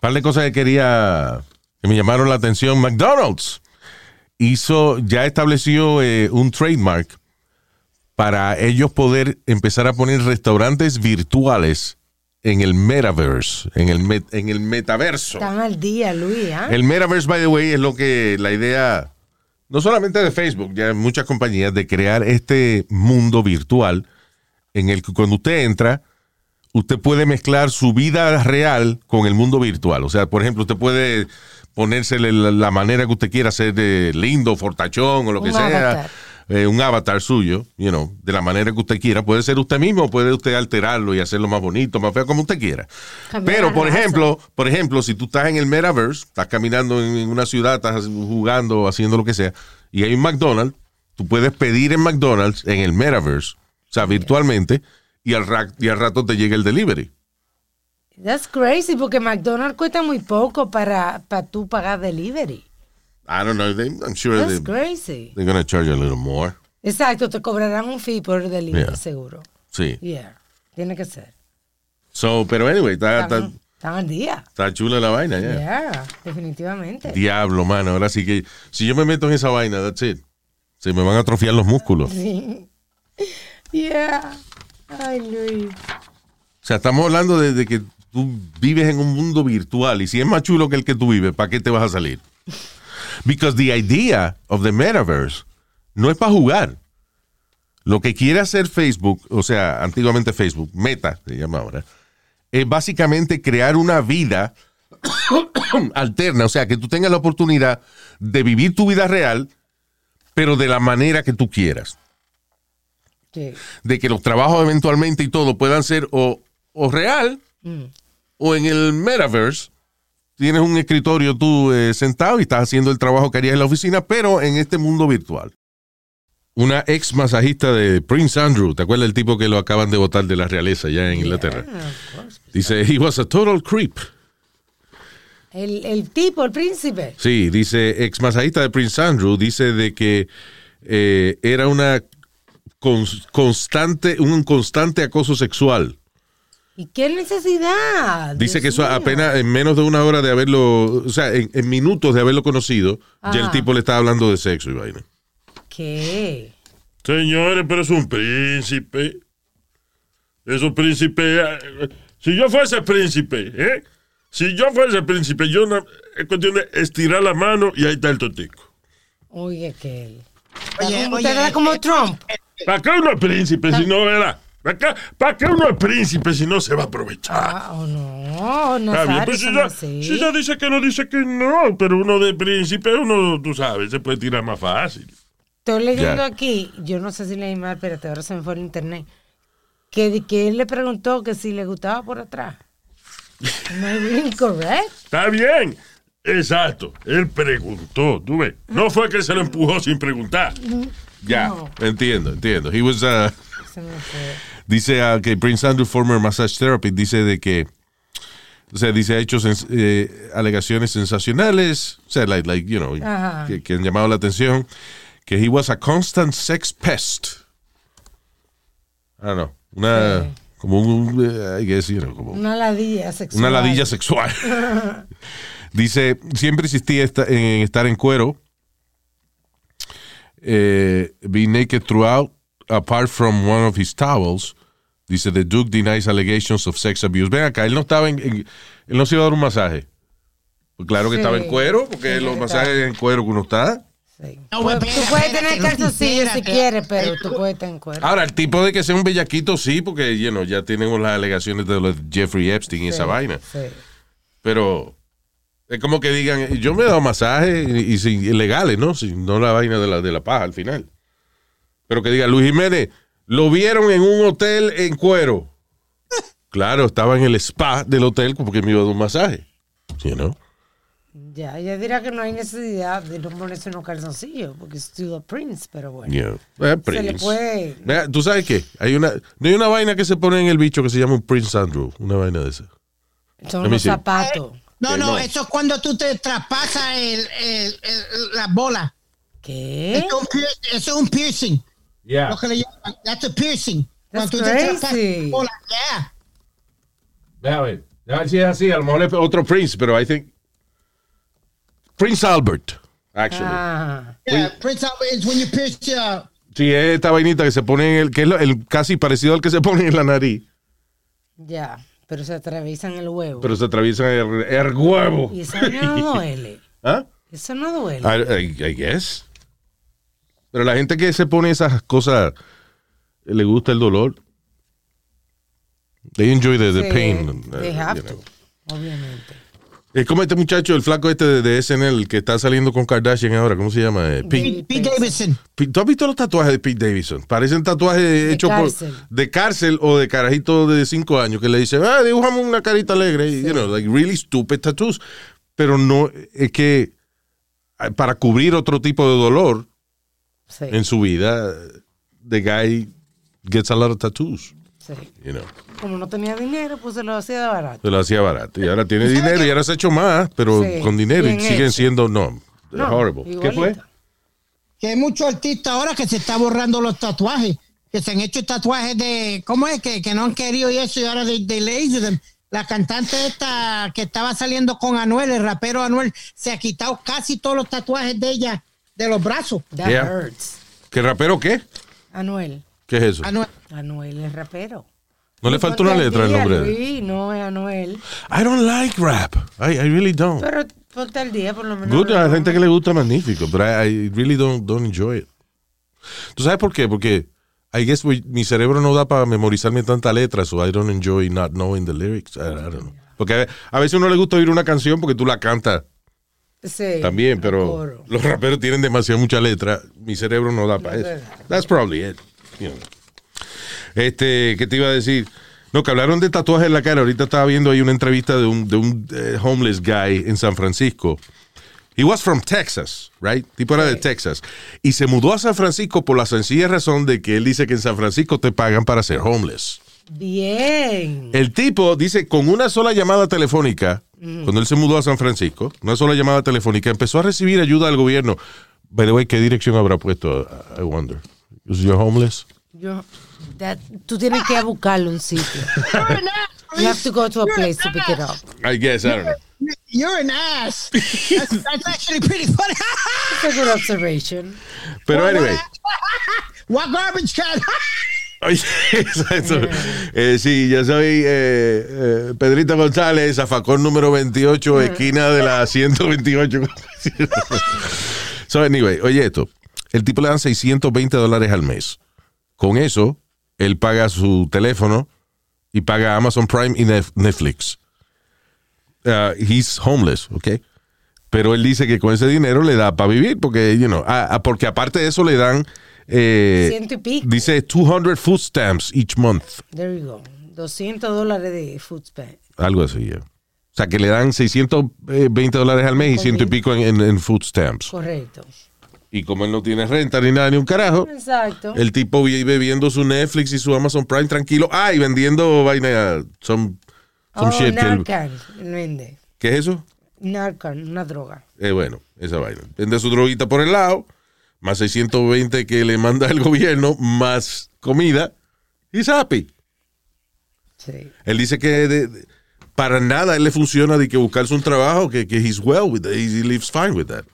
par de cosas que quería, que me llamaron la atención. McDonald's hizo, ya estableció eh, un trademark para ellos poder empezar a poner restaurantes virtuales en el metaverse, en el, met- en el metaverso. Están al día, Luis, ¿ah? El metaverse, by the way, es lo que la idea, no solamente de Facebook, ya muchas compañías, de crear este mundo virtual en el que cuando usted entra, usted puede mezclar su vida real con el mundo virtual. O sea, por ejemplo, usted puede ponérsele la, manera que usted quiera, ser de lindo, fortachón o lo que Un sea. avatar. eh, un avatar suyo, you know, de la manera que usted quiera. Puede ser usted mismo, puede usted alterarlo y hacerlo más bonito, más feo, como usted quiera. Cambiar Pero, por ejemplo, por ejemplo, si tú estás en el metaverse, estás caminando en, en una ciudad, estás jugando, haciendo lo que sea, y hay un McDonald's, tú puedes pedir en McDonald's en el metaverse, o sea, virtualmente, y al, ra- y al rato te llega el delivery. That's crazy, porque McDonald's cuesta muy poco para, para tú pagar delivery. I don't know, they- I'm sure That's they, crazy. they're going to charge a little more. Exacto, te cobrarán un fee por delivery, Yeah. seguro. Sí. Yeah, tiene que ser. So, pero anyway, está, está, Están, al día. está chula la vaina, ya. Yeah, definitivamente. Diablo, mano. Ahora sí que si yo me meto en esa vaina, that's it. Se me van a atrofiar los músculos. Sí. Yeah. Ay, Luis. O sea, estamos hablando de, que tú vives en un mundo virtual y si es más chulo que el que tú vives, ¿para qué te vas a salir? Because the idea of the metaverse no es para jugar. Lo que quiere hacer Facebook, o sea, antiguamente Facebook, Meta se llama ahora, es básicamente crear una vida alterna, o sea, que tú tengas la oportunidad de vivir tu vida real, pero de la manera que tú quieras Sí. de que los trabajos eventualmente y todo puedan ser o, o real o en el metaverse. Tienes un escritorio tú eh, sentado y estás haciendo el trabajo que harías en la oficina, pero en este mundo virtual. Una ex masajista de Prince Andrew, ¿te acuerdas del tipo que lo acaban de votar de la realeza ya en Inglaterra? Dice, he was a total creep. El, el tipo, el príncipe. Sí, dice, ex masajista de Prince Andrew, dice de que eh, era una constante, un constante acoso sexual. ¿Y qué necesidad? Dice Dios que eso mío. apenas en menos de una hora de haberlo, o sea, en, en minutos de haberlo conocido, ya el Ajá. tipo le estaba hablando de sexo y vaina. ¿Qué? Señores, pero es un príncipe. Es un príncipe. eh, Si yo fuese príncipe, ¿eh? Si yo fuese príncipe, yo no. Es cuestión de estirar la mano y ahí está el totico. Oye, que él. Oye, Como- oye, usted era como eh, Trump. ¿Para qué uno es príncipe si no era? ¿Para qué, para qué uno es príncipe si no se va a aprovechar? Ah, oh, no, no Está bien, sabes pues si eso no así. si ella dice que no, dice que no, pero uno de príncipe, uno, tú sabes, se puede tirar más fácil. Estoy leyendo Ya. aquí, yo no sé si leí mal, espérate, ahora se me fue el internet. Que, que él le preguntó que si le gustaba por atrás. No es incorrect. Está bien. Exacto. Él preguntó, tú ves. No fue que se lo empujó sin preguntar. Ya, No. entiendo, entiendo. He was, uh. Dice ah, que Prince Andrew, former massage therapist, dice de que, o sea, dice ha hecho eh, alegaciones sensacionales, o sea, like, like, you know, que, que han llamado la atención, que he was a constant sex pest. I don't know, una, Sí. como un, eh, I guess, you know, como Una ladilla sexual. una ladilla sexual. Dice, siempre insistía esta- en estar en cuero. Eh, be naked throughout, apart from one of his towels. Dice, the Duke denies allegations of sex abuse. Ven acá, él no estaba en, en- él no se iba a dar un masaje. Pues claro que Sí. estaba en cuero, porque Sí, los masajes en cuero que uno está. Sí. No, Tú- espérate, tú puedes tener calzoncillos si quieres, pero tú puedes estar en cuero. Ahora, el tipo de que sea un bellaquito, sí, porque you know, ya tenemos las alegaciones de los Jeffrey Epstein y esa Sí, vaina. sí. Pero es como que digan, yo me he dado masajes y, y sin ilegales, ¿no? Sin, no la vaina de la, de la paja al final. Pero que diga, Luis Jiménez, lo vieron en un hotel en cuero. Claro, estaba en el spa del hotel porque me iba a dar un masaje. You know? Ya, ella dirá que no hay necesidad de no ponerse unos calzoncillos, porque es still a prince, pero bueno. Yeah. Eh, Se le Prince. puede. ¿Tú sabes qué? Hay una, no hay una vaina que se pone en el bicho que se llama un Prince Andrew. Una vaina de esa. Son see. zapatos. No, Que no, no. eso es cuando tú te traspasas el, el- el- la bola. ¿Qué? Eso es un pier- Eso es un piercing. Yeah. Lo que le llaman. That's a piercing. That's Cuando tú te traspasas la bola. Yeah. Déjame ver. Si es así. A lo mejor es otro Prince, pero I think. Prince Albert, actually. Ah, Yeah, Prince Albert is when you pierce your... Sí, es esta vainita que se pone en el, que es el casi parecido al que se pone en la nariz, ya. Pero se atraviesan el huevo. pero se atraviesa el, el huevo. y eso no duele. ¿Ah? Eso no duele. I, I- I guess. Pero la gente que se pone esas cosas, eh, le gusta el dolor. They enjoy the, the pain. They uh, have to, obviamente. Es como este muchacho, el flaco este de, de SNL, que está saliendo con Kardashian ahora. ¿Cómo se llama? Eh, Pete- Pete, Pete Davidson. Pete- ¿Tú has visto los tatuajes de Pete Davidson? Parecen tatuajes hechos de cárcel o de carajito de 5 años que le dicen, ah, dibujame una carita alegre. You know, like really stupid tattoos. Pero no, es que eh, para cubrir otro tipo de dolor Sí, en su vida, the guy gets a lot of tattoos. sí. You know. Como no tenía dinero, pues se lo hacía barato. Se lo hacía barato. Y ahora tiene dinero y ahora se ha hecho más, pero Sí, con dinero y siguen hecho. siendo, no, No, horrible. ¿Qué fue? Que hay muchos artistas ahora que se está borrando los tatuajes. Que se han hecho tatuajes de... ¿Cómo es? Que, que no han querido y eso y ahora de, de. La cantante esta que estaba saliendo con Anuel, el rapero Anuel, se ha quitado casi todos los tatuajes de ella de los brazos. That Yeah. hurts. ¿Qué rapero qué? Anuel. ¿Qué es eso? Anuel. Anuel es rapero. No le falta una letra al nombre. Luis, no es Anuel. I don't like rap. I, I really don't. Pero ponte al día, por lo menos. Good, a la gente que le gusta magnífico, pero I, I really don't, don't enjoy it. ¿Tú sabes por qué? Porque I guess we- mi cerebro no da para memorizarme tanta letra, so I don't enjoy not knowing the lyrics. I, I don't know. Porque a, a veces uno le gusta oír una canción porque tú la cantas Sí, también, pero los raperos tienen demasiada mucha letra. Mi cerebro no da para eso. That's probably it. you know. Este, ¿qué te iba a decir? No, que hablaron de tatuajes en la cara. Ahorita estaba viendo ahí una entrevista de un, de un eh, homeless guy en San Francisco. He was from Texas, right? Tipo era de Texas. Y se mudó a San Francisco por la sencilla razón de que él dice que en San Francisco te pagan para ser homeless. Bien. El tipo dice, con una sola llamada telefónica, cuando él se mudó a San Francisco, una sola llamada telefónica, empezó a recibir ayuda del gobierno. By the way, ¿qué dirección habrá puesto? I wonder. Is you homeless? Yo, that- tú tienes que buscarlo un sitio. You have to go to a place to pick it up. I guess, I don't know. You're an ass. That's, that's actually pretty funny. It's a good observation. Pero anyway. What garbage can? Oye, exacto. Eh, sí, yo soy eh, eh, Pedrito González, zafacón número 28, esquina de la 128. so, anyway, oye esto. El tipo le dan 620 dólares al mes. Con eso, él paga su teléfono y paga Amazon Prime y Netflix. Uh, he's homeless, ¿ok? Pero él dice que con ese dinero le da para vivir, porque, you know, ah, ah, porque aparte de eso le dan... eh, Ciento y pico. Dice 200 food stamps each month. There you go. 200 dólares de food spend. Algo así, ya. O sea, que le dan 620 dólares al mes y ciento y pico en, en- en food stamps. Correcto. Y como él no tiene renta ni nada, ni un carajo, Exacto. el tipo vive viendo su Netflix y su Amazon Prime tranquilo. Ah, y vendiendo vaina, some, some oh, shit. que él- vende. ¿Qué es eso? Narcan, una droga. Eh, bueno, esa vaina. Vende su droguita por el lado, más 620 que le manda el gobierno, más comida. He's happy. Sí. Él dice que de- de- para nada él le funciona de que buscarse un trabajo, que, que he's well with that, he lives fine with that.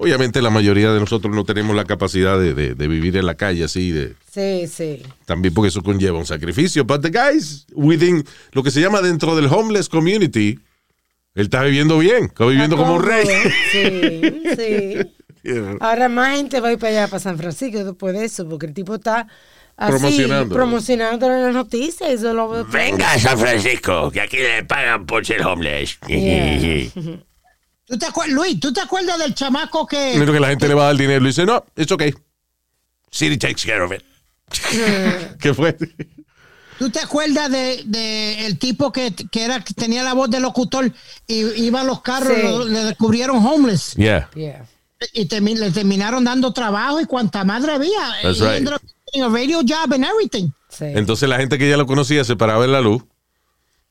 Obviamente la mayoría de nosotros no tenemos la capacidad de, de- de vivir en la calle así, de, Sí, sí. también porque eso conlleva un sacrificio. But the guys within, lo que se llama dentro del homeless community, él está viviendo bien, está viviendo como un rey. Sí, sí. Ahora más gente va a ir para allá, para San Francisco, después de eso, porque el tipo está así, Promocionando. promocionando en las noticias. y Eso lo Venga San Francisco, que aquí le pagan por ser homeless. Yeah. ¿Tú te acuer- Luis, ¿tú te acuerdas del chamaco que... Mira que la gente le va a dar dinero y dice, no, it's okay. City takes care of it. ¿Qué fue? ¿Tú te acuerdas de, de el tipo que, que era que tenía la voz de locutor y iba a los carros, Sí. lo- le descubrieron homeless Yeah. Yeah. y le terminaron dando trabajo y cuanta madre había. That's right. ended up getting a radio job and everything. Sí. Entonces la gente que ya lo conocía se paraba en la luz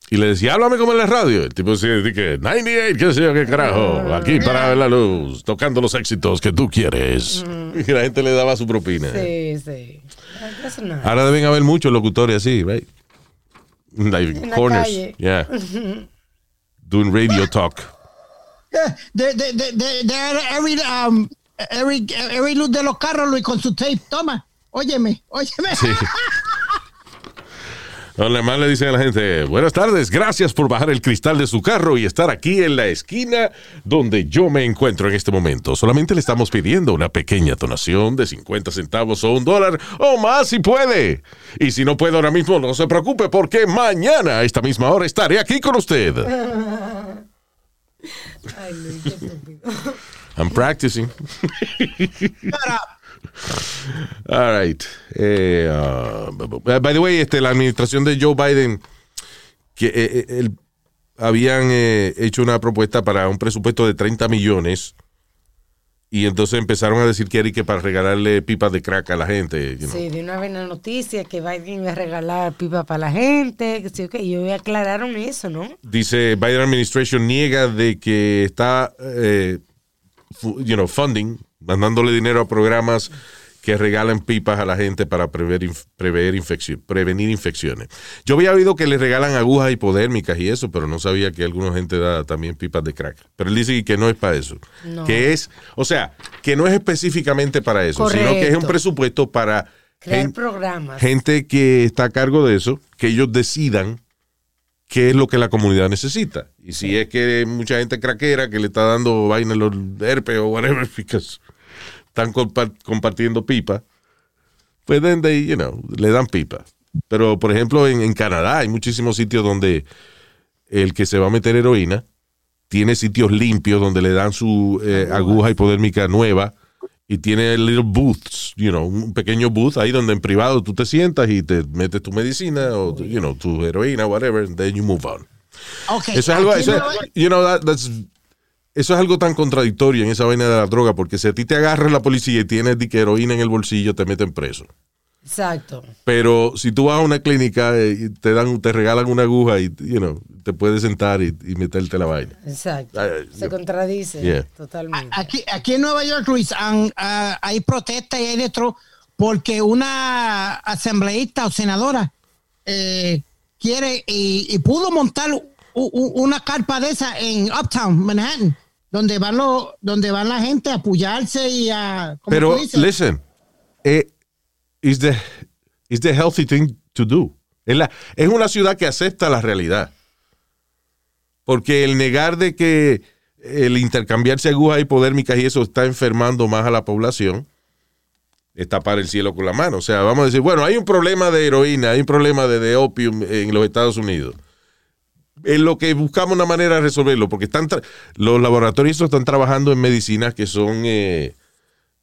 y le decía, háblame como en la radio. El tipo decía, di que 98, qué sé yo, qué carajo. Aquí parado en la luz, tocando los éxitos que tú quieres. Y la gente le daba su propina. Sí, sí. Ahora deben haber muchos locutores así, right? Like En la corners. calle. Yeah. Doing radio talk. Yeah, de, de, de, de, de every, um, every, every luz de los carros, Luis, con su tape. Toma, óyeme, óyeme. Sí. Donde más le dicen a la gente, buenas tardes, gracias por bajar el cristal de su carro y estar aquí en la esquina donde yo me encuentro en este momento. Solamente le estamos pidiendo una pequeña donación de 50 centavos o un dólar o más si puede. Y si no puede ahora mismo, no se preocupe porque mañana a esta misma hora estaré aquí con usted. Ay, Luis, qué. I'm practicing. All right. Eh, uh, by the way, este, la administración de Joe Biden, que eh, eh, él- habían eh, hecho una propuesta para un presupuesto de 30 millones y entonces empezaron a decir que era que para regalarle pipas de crack a la gente. you know. Sí, de una vez la noticia que Biden iba a regalar pipa para la gente. Que sí, ok, y aclararon eso, ¿no? Dice Biden administration niega de que está, eh, you know, funding, mandándole dinero a programas que regalan pipas a la gente para prever, prever prevenir infecciones. Yo había oído que le regalan agujas hipodérmicas y eso, pero no sabía que alguna gente da también pipas de crack. Pero él dice que no es para eso. No. Que es, o sea, que no es específicamente para eso, sino que es un presupuesto para Crear programas. gente que está a cargo de eso, que ellos decidan qué es lo que la comunidad necesita. Y si es que mucha gente craquera que le está dando vaina los herpes o whatever, because están compa- compartiendo pipa, pues then they, you know, le dan pipa. Pero, por ejemplo, en, en Canadá hay muchísimos sitios donde el que se va a meter heroína tiene sitios limpios donde le dan su eh, aguja hipodérmica nueva y tiene little booths, you know, un pequeño booth ahí donde en privado tú te sientas y te metes tu medicina o, you know, tu heroína, whatever, and then you move on. Ok, Eso es algo, eso you know, that- that's- eso es algo tan contradictorio en esa vaina de la droga, porque si a ti te agarra la policía y tienes heroína en el bolsillo, te meten preso. Exacto. Pero si tú vas a una clínica eh, y te dan, te regalan una aguja y, you know, te puedes sentar y, y meterte la vaina. Exacto. Se yo- contradice Yeah. totalmente. Aquí, aquí en Nueva York, Luis, han- ah, hay protestas y hay de todo porque una asambleísta o senadora eh, quiere y, y pudo montar u- u- una carpa de esa en Uptown, Manhattan, donde van, los donde van la gente a apoyarse y a... ¿cómo Pero, tú dices? listen, eh, is the, is the healthy thing to do. Es, la- es una ciudad que acepta la realidad. Porque el negar de que el intercambiarse agujas hipodérmicas y eso está enfermando más a la población, es tapar el cielo con la mano. O sea, vamos a decir, bueno, hay un problema de heroína, hay un problema de, de opium en los Estados Unidos. En lo que buscamos una manera de resolverlo, porque están los laboratorios están trabajando en medicinas que son eh,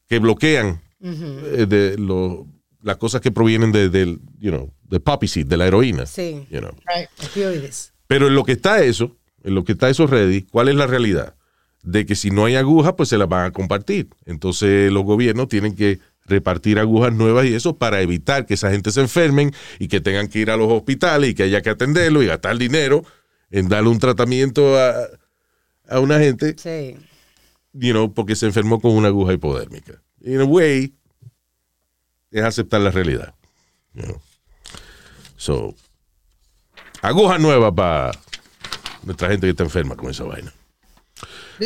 que bloquean eh, de lo- las cosas que provienen de, del, you know, de poppy seed, de la heroína. Sí. you know. Right. Opioides. Pero en lo que está eso, en lo que está eso ready, ¿cuál es la realidad? de que si no hay agujas, pues se las van a compartir. Entonces los gobiernos tienen que repartir agujas nuevas y eso para evitar que esa gente se enfermen y que tengan que ir a los hospitales y que haya que atenderlo y gastar dinero en darle un tratamiento a, a una gente, Sí. you know, porque se enfermó con una aguja hipodérmica. In a way, es aceptar la realidad. you know. So, aguja nueva para nuestra gente que está enferma con esa vaina.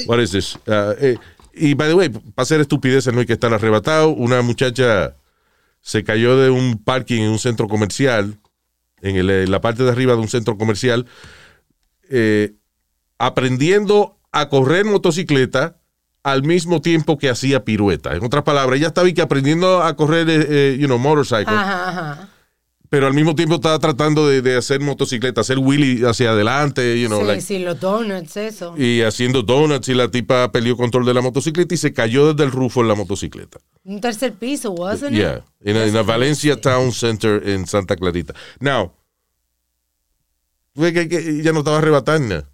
What is this? Uh, eh, y by the way, para hacer estupideces no hay que estar arrebatado. Una muchacha se cayó de un parking en un centro comercial, en, el- en la parte de arriba de un centro comercial, eh, aprendiendo a correr motocicleta al mismo tiempo que hacía pirueta. En otras palabras, ella estaba que aprendiendo a correr, eh, eh, you know, motorcycle, Ajá, ajá. pero al mismo tiempo estaba tratando de, de hacer motocicleta, hacer wheelie hacia adelante, you know, sí, like- sí, los donuts, eso. y haciendo donuts y la tipa perdió control de la motocicleta y se cayó desde el rufo en la motocicleta. Un tercer piso, wasn't it? Yeah, en en la Valencia Town Center en Santa Clarita. Now, ella no estaba arrebatando.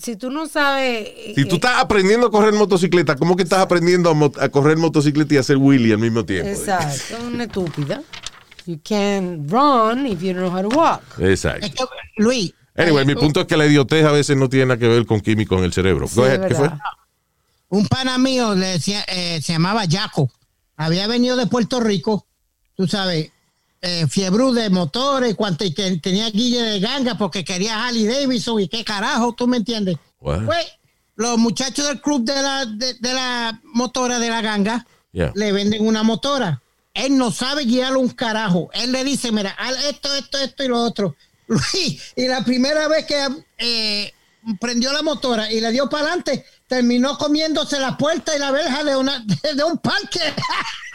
Si tú no sabes... eh, Si tú eh, estás aprendiendo a correr motocicleta, ¿cómo que estás aprendiendo a, mo- a correr motocicleta y a hacer wheelie al mismo tiempo? Exacto, una estúpida. You can run if you don't know how to walk. Exacto. Es Luis. Anyway, eh, mi punto es que la idiotez a veces no tiene nada que ver con químicos en el cerebro. Un pana mío le decía, eh, se llamaba Jaco. Había venido de Puerto Rico, tú sabes, eh, fiebre de motores, cuanto, y que tenía guille de ganga porque quería Harley Davidson y qué carajo, tú me entiendes. What? Pues los muchachos del club de la, de, de la motora de la ganga Yeah. le venden una motora. Él no sabe guiar un carajo. Él le dice, mira, esto, esto, esto y lo otro. Luis, y la primera vez que eh, prendió la motora y le dio para adelante, terminó comiéndose la puerta y la verja de, una, de, un parque.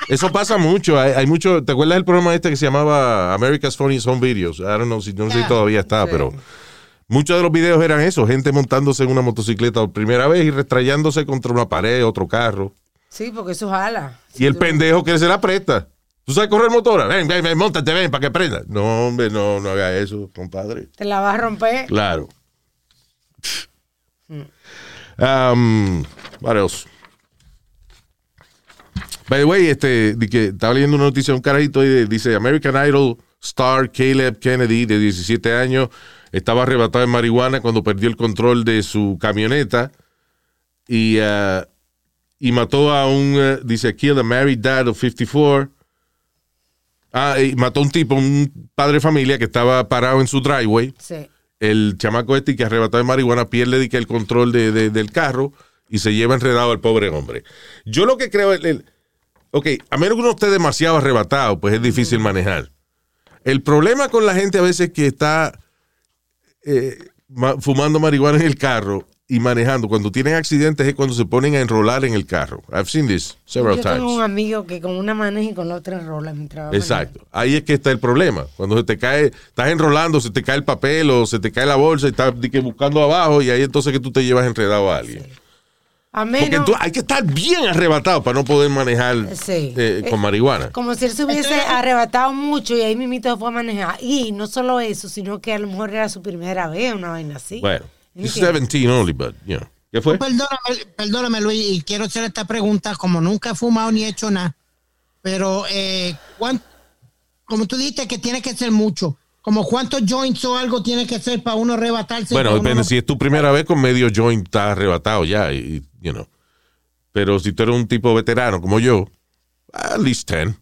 Eso pasa mucho. Hay, hay mucho. ¿Te acuerdas del programa este que se llamaba America's Funniest Home Videos? I don't know si no sé si Ah, todavía está, sí. pero muchos de los videos eran eso: gente montándose en una motocicleta por primera vez y restrayándose contra una pared, otro carro. Sí, porque eso jala. Y el pendejo que se la presta. ¿Tú sabes correr motora? Ven, ven, ven, montate, ven, para que prenda. No, hombre, no, no haga eso, compadre. Te la vas a romper. Claro. Um, what else? By the way, este, di que estaba leyendo una noticia de un carajito y de- dice American Idol star Caleb Kennedy, de 17 años, estaba arrebatado en marihuana cuando perdió el control de su camioneta y, ah, y mató a un, eh, dice, killed a married dad of 54. Ah, y mató a un tipo, un padre de familia que estaba parado en su driveway Sí. El chamaco este que arrebató de marihuana pierde el control de- de- del carro y se lleva enredado al pobre hombre. Yo lo que creo, el, el- ok, a menos que uno esté demasiado arrebatado, pues es difícil manejar. El problema con la gente a veces que está eh, ma- fumando marihuana en el carro y manejando, cuando tienen accidentes es cuando se ponen a enrolar en el carro. I've seen this several Yo times. tengo un amigo que con una maneja y con la otra enrola mientras Exacto. Ahí es que está el problema. Cuando se te cae, estás enrolando, se te cae el papel o se te cae la bolsa y estás buscando abajo y ahí entonces que tú te llevas enredado a alguien. A Porque menos, tú, hay que estar bien arrebatado para no poder manejar Sí. eh, con marihuana. como si él se hubiese arrebatado mucho y ahí mismito fue a manejar. Y no solo eso, sino que a lo mejor era su primera vez, una vaina así. Bueno, he's ¿Entiendes? 17 only, but, you know. ¿Qué fue? Perdóname, perdóname, Luis, y quiero hacer esta pregunta, como nunca he fumado ni he hecho nada, pero eh, ¿cuán- como tú dijiste que tiene que ser mucho, como cuántos joints o algo tiene que ser para uno arrebatarse. Bueno, uno depende. no- Si es tu primera vez con medio joint, estás arrebatado ya, y, you know. Pero si tú eres un tipo veterano como yo, at least 10.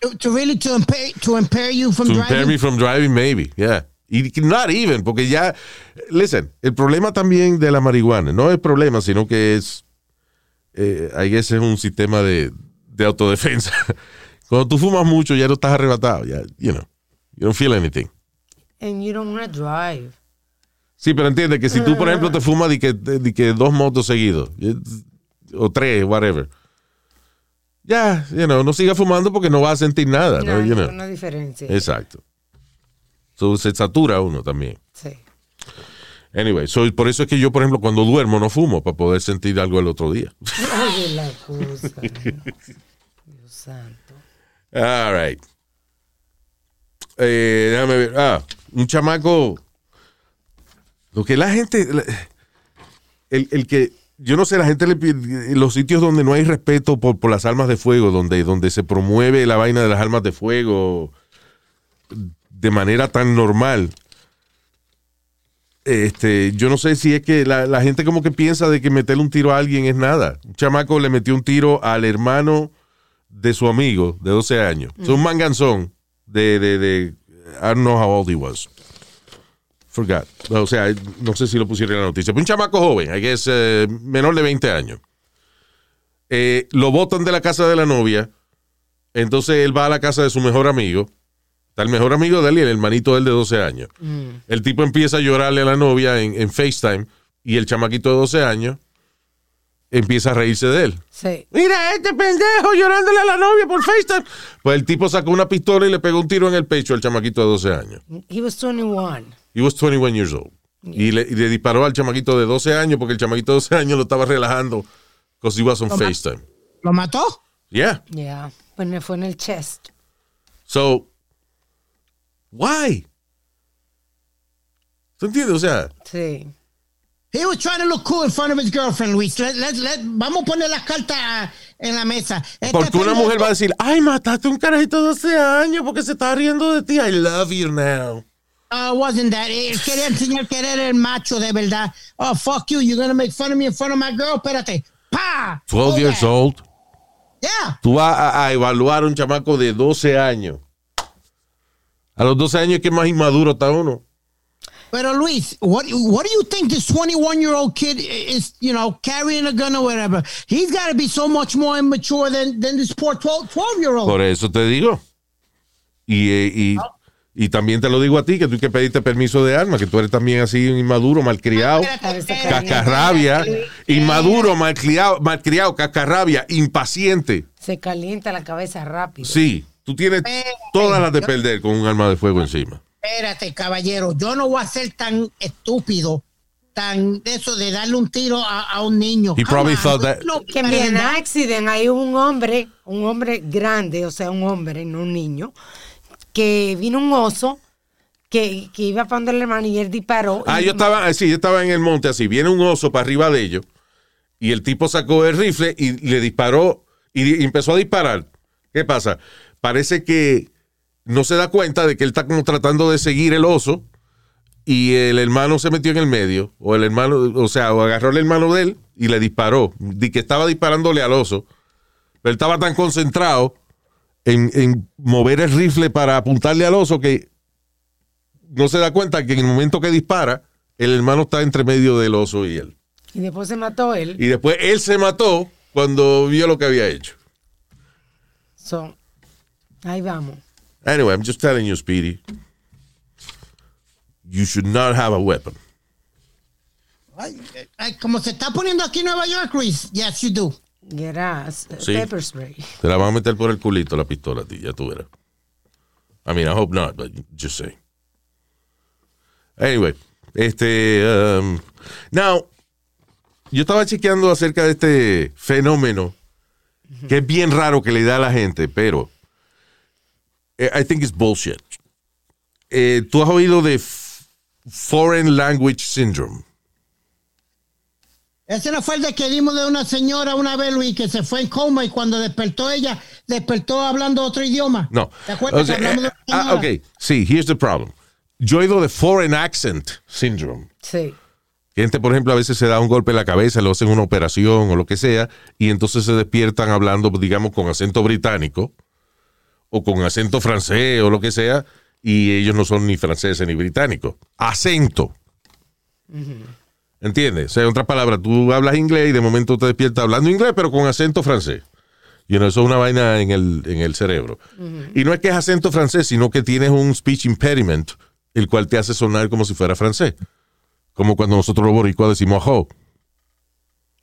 to, to really to impair, to impair you from To driving. impair me from driving, maybe, yeah. Y not even, porque ya, listen, el problema también de la marihuana, no es problema, sino que es, eh, I guess es un sistema de, de autodefensa. Cuando tú fumas mucho, ya no estás arrebatado, ya, you know, you don't feel anything. And you don't want to drive. Sí, pero entiende que si tú, por ejemplo, te fumas de que, de que dos motos seguidos, eh, o tres, whatever, ya, you know, no sigas fumando porque no vas a sentir nada, No, ¿no? You know. ninguna diferencia. Exacto. So, se satura uno también. Sí. Anyway, so, por eso es que yo, por ejemplo, cuando duermo no fumo para poder sentir algo el otro día. Oye, la cosa. Dios santo. All right. Eh, déjame ver. Ah, un chamaco. Lo que la gente. el, el que, yo no sé, la gente le pide- los sitios donde no hay respeto por, por las armas de fuego, donde, donde se promueve la vaina de las armas de fuego de manera tan normal. Este, yo no sé si es que la, la gente como que piensa de que meterle un tiro a alguien es nada. Un chamaco le metió un tiro al hermano de su amigo de 12 años. Es un manganzón de, de, de, I don't know how old he was. Forgot. O sea, no sé si lo pusieron en la noticia. Pero un chamaco joven, I guess, eh, menor de 20 años. Eh, lo botan de la casa de la novia. Entonces él va a la casa de su mejor amigo. Está el mejor amigo de él y el hermanito de él de 12 años. El tipo empieza a llorarle a la novia en, en FaceTime y el chamaquito de 12 años empieza a reírse de él. Sí. Mira, este pendejo llorándole a la novia por FaceTime. Pues el tipo sacó una pistola y le pegó un tiro en el pecho al chamaquito de 12 años. He was 21. He was 21 years old. Y, le, y le disparó al chamaquito de 12 años porque el chamaquito de 12 años lo estaba relajando because he was on FaceTime. ¿Lo mató? Yeah. Yeah. Pues me fue en el chest. So, why? ¿Tú entiendes? O sea, Sí. He was trying to look cool in front of his girlfriend, Luis. Let- let- let- vamos a poner las cartas en la mesa. Este porque una mujer va a decir, ay, mataste a un carajito de 12 años porque se está riendo de ti. I love you now. Uh, wasn't that. Él quería enseñar que era el macho de verdad. Oh, fuck you. You're gonna make fun of me in front of my girl. Espérate. Pa. 12 Oh, years yeah. old. Yeah. Tú vas a, a evaluar a un chamaco de 12 años. A los 12 años, ¿qué más inmaduro está uno? Pero Luis, what what do you think this 21 year old kid is, you know, carrying a gun or whatever? He's got to be so much more immature than, than this poor 12, 12 year old. Por eso te digo. Y, eh, y, y también te lo digo a ti, que tú que pediste permiso de arma, que tú eres también así inmaduro, malcriado, cascarrabia, inmaduro, malcriado, malcriado, cascarrabia, impaciente. Se calienta la cabeza rápido. Sí, tú tienes todas las de perder con un arma de fuego encima. Espérate, caballero, yo no voy a ser tan estúpido, tan de eso de darle un tiro a, a un niño. He probably thought that- no, Que en un no. accident hay un hombre, un hombre grande, o sea, un hombre, no un niño, que vino un oso que, que iba para donde el hermano y él disparó. Ah, yo estaba, sí, yo estaba en el monte así, viene un oso para arriba de ellos y el tipo sacó el rifle y le disparó y, di- y empezó a disparar. ¿Qué pasa? Parece que no se da cuenta de que él está como tratando de seguir el oso y el hermano se metió en el medio o el hermano, o sea, o agarró el hermano de él y le disparó, di que estaba disparándole al oso, pero él estaba tan concentrado en, en mover el rifle para apuntarle al oso que no se da cuenta que en el momento que dispara, el hermano está entre medio del oso y él. y después se mató él. Y después él se mató cuando vio lo que había hecho. So, ahí vamos. Anyway, I'm just telling you, Speedy. You should not have a weapon. Ay, ay, como se está poniendo aquí en Nueva York, Luis. Yes, you do. Get us, Sí. pepper spray. Te la van a meter por el culito la pistola a ti, ya tú verás. I mean, I hope not, but just say. Anyway, este. um, now, yo estaba chequeando acerca de este fenómeno que es bien raro que le da a la gente, pero I think it's bullshit. Eh, ¿Tú has oído de Foreign Language Syndrome? Ese no fue el de que dimos de una señora una vez, Luis, que se fue en coma y cuando despertó ella, despertó hablando otro idioma. No. ¿Te acuerdas O sea, que de eh, una ah, ok, sí, here's the problem. Yo he oído de Foreign Accent Syndrome. Sí. Gente, por ejemplo, a veces se da un golpe en la cabeza, le hacen una operación o lo que sea, y entonces se despiertan hablando, digamos, con acento británico o con acento francés o lo que sea, y ellos no son ni franceses ni británicos. Acento. ¿Entiendes? O sea, en otras palabras, tú hablas inglés y de momento te despiertas hablando inglés, pero con acento francés. Y no, eso es una vaina en el, en el cerebro. Y no es que es acento francés, sino que tienes un speech impediment, el cual te hace sonar como si fuera francés. Como cuando nosotros los boricuas decimos ajo.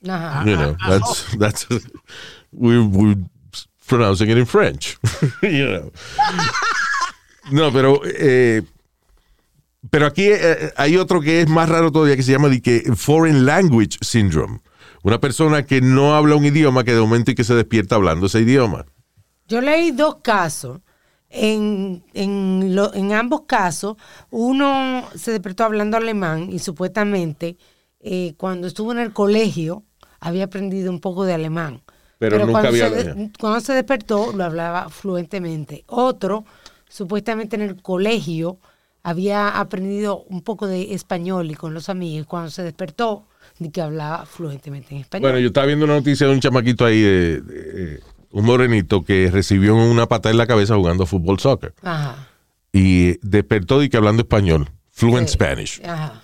Ajá. You know, that's, that's, we're, we're pronouncing it in French. No, pero, eh, pero aquí eh, hay otro que es más raro todavía que se llama que Foreign Language Syndrome. Una persona que no habla un idioma que de momento y que se despierta hablando ese idioma. Yo leí dos casos. En, en, lo- en ambos casos, uno se despertó hablando alemán y supuestamente eh, cuando estuvo en el colegio había aprendido un poco de alemán. Pero nunca cuando había- se, de- cuando se despertó lo hablaba fluentemente. Otro, supuestamente en el colegio, había aprendido un poco de español y con los amigos. Cuando se despertó, di que hablaba fluentemente en español. Bueno, yo estaba viendo una noticia de un chamaquito ahí, de, de, eh, un morenito que recibió una patada en la cabeza jugando fútbol soccer. Ajá. Y despertó y que hablando español, fluent Sí. Spanish. Ajá.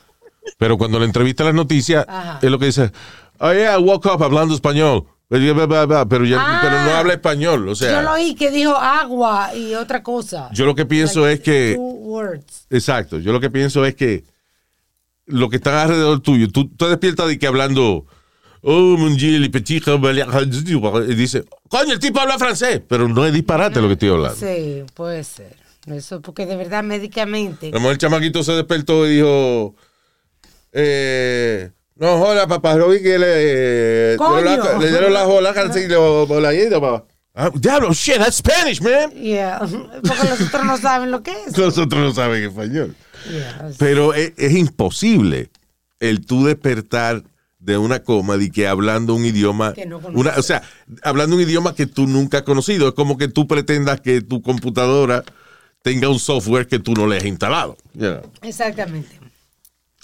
Pero cuando le entrevista las noticias, Ajá. es lo que dice, oh yeah, I woke up hablando español. Pero, ya- pero ya- Ah. pero no habla español. O sea, yo lo oí que dijo agua y otra cosa. yo lo que pienso Like es que, two words. exacto, yo lo que pienso es que lo que está alrededor tuyo, tú te despiertas de que hablando, oh, mon Dieu, les petits rebelles", y dice, coño, el tipo habla francés, pero no es disparate lo que estoy hablando. Sí, puede ser. Eso, porque de verdad médicamente. A lo mejor el chamaquito se despertó y dijo, eh, no joda, papá, lo vi que le, eh, Coño. dieron la- le dieron la jola, así, lo- lo- la yendo, papá. Ah, diablo, shit, that's Spanish, man. Yeah, porque los otros no saben lo que es. Nosotros no saben español. Yeah, Pero es, es imposible el tú despertar de una coma y que hablando un idioma, Que no conoces. una, o sea, hablando un idioma que tú nunca has conocido. Es como que tú pretendas que tu computadora tenga un software que tú no le has instalado. you know. Exactamente.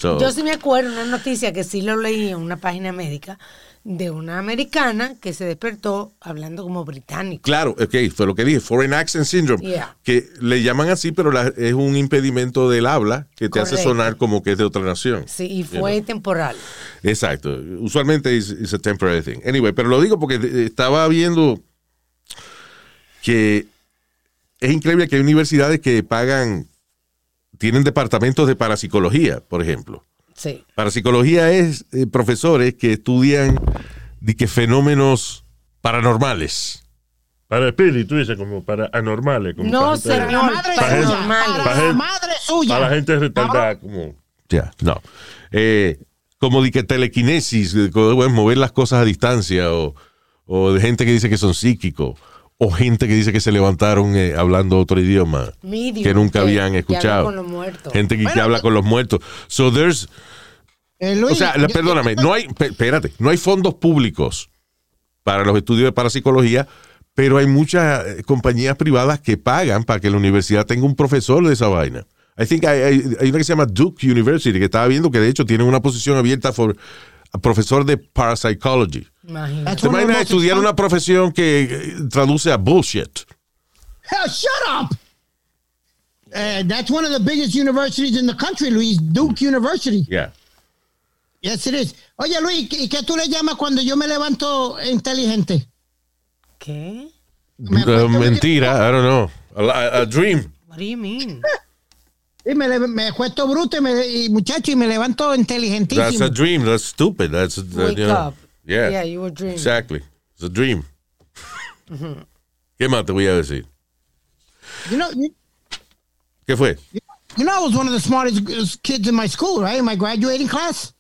So- Yo sí me acuerdo una noticia que sí lo leí en una página médica de una americana que se despertó hablando como británico. Claro, ok, fue lo que dije, Foreign Accent Syndrome, Yeah. que le llaman así, pero la- es un impedimento del habla que te hace sonar como que es de otra nación. Sí, y fue temporal. Exacto, usualmente es a temporary thing. Anyway, pero lo digo porque estaba viendo que es increíble que hay universidades que pagan, tienen departamentos de parapsicología, por ejemplo. Sí. Parapsicología es eh, profesores que estudian de que fenómenos paranormales. Para espíritu, dice, como para anormales. Como No, para la madre Para suya. gente-. Para para la gente- madre suya. Para la gente retardada, como. Ya, no. Eh, como de que telequinesis, de mover las cosas a distancia, o, o de gente que dice que son psíquicos, o gente que dice que se levantaron eh, hablando otro idioma Medium, que nunca que- habían que escuchado. habla con los. Gente que, que Bueno, habla con los muertos. So there's, Eh, Luis, o sea, yo- perdóname, no hay, espérate, no hay fondos públicos para los estudios de parapsicología, pero hay muchas eh, compañías privadas que pagan para que la universidad tenga un profesor de esa vaina. I think hay, hay- hay una que se llama Duke University, que estaba viendo que de hecho tienen una posición abierta por a profesor de parapsychology. Imagínate. ¿Te imaginas estudiar una profesión que eh, traduce a bullshit? Hell, shut up. Uh, that's one of the biggest universities in the country, Luis. Duke University. Yeah. Yes, it is. Oye, Luis, ¿y qué tú le llamas cuando yo me levanto inteligente? ¿Qué? Me Uh, mentira, I don't know. A, a- a dream. What do you mean? Y me, me acuesto bruto y, me- y, muchacho y me levanto inteligentísimo. That's a dream. That's stupid. That's that, Wake you know. up. Yeah. Yeah, you were dreaming. Exactly. It's a dream. ¿Qué más te voy a decir? You know, you, ¿Qué fue? you know, I was one of the smartest kids in my school, right? In my graduating class.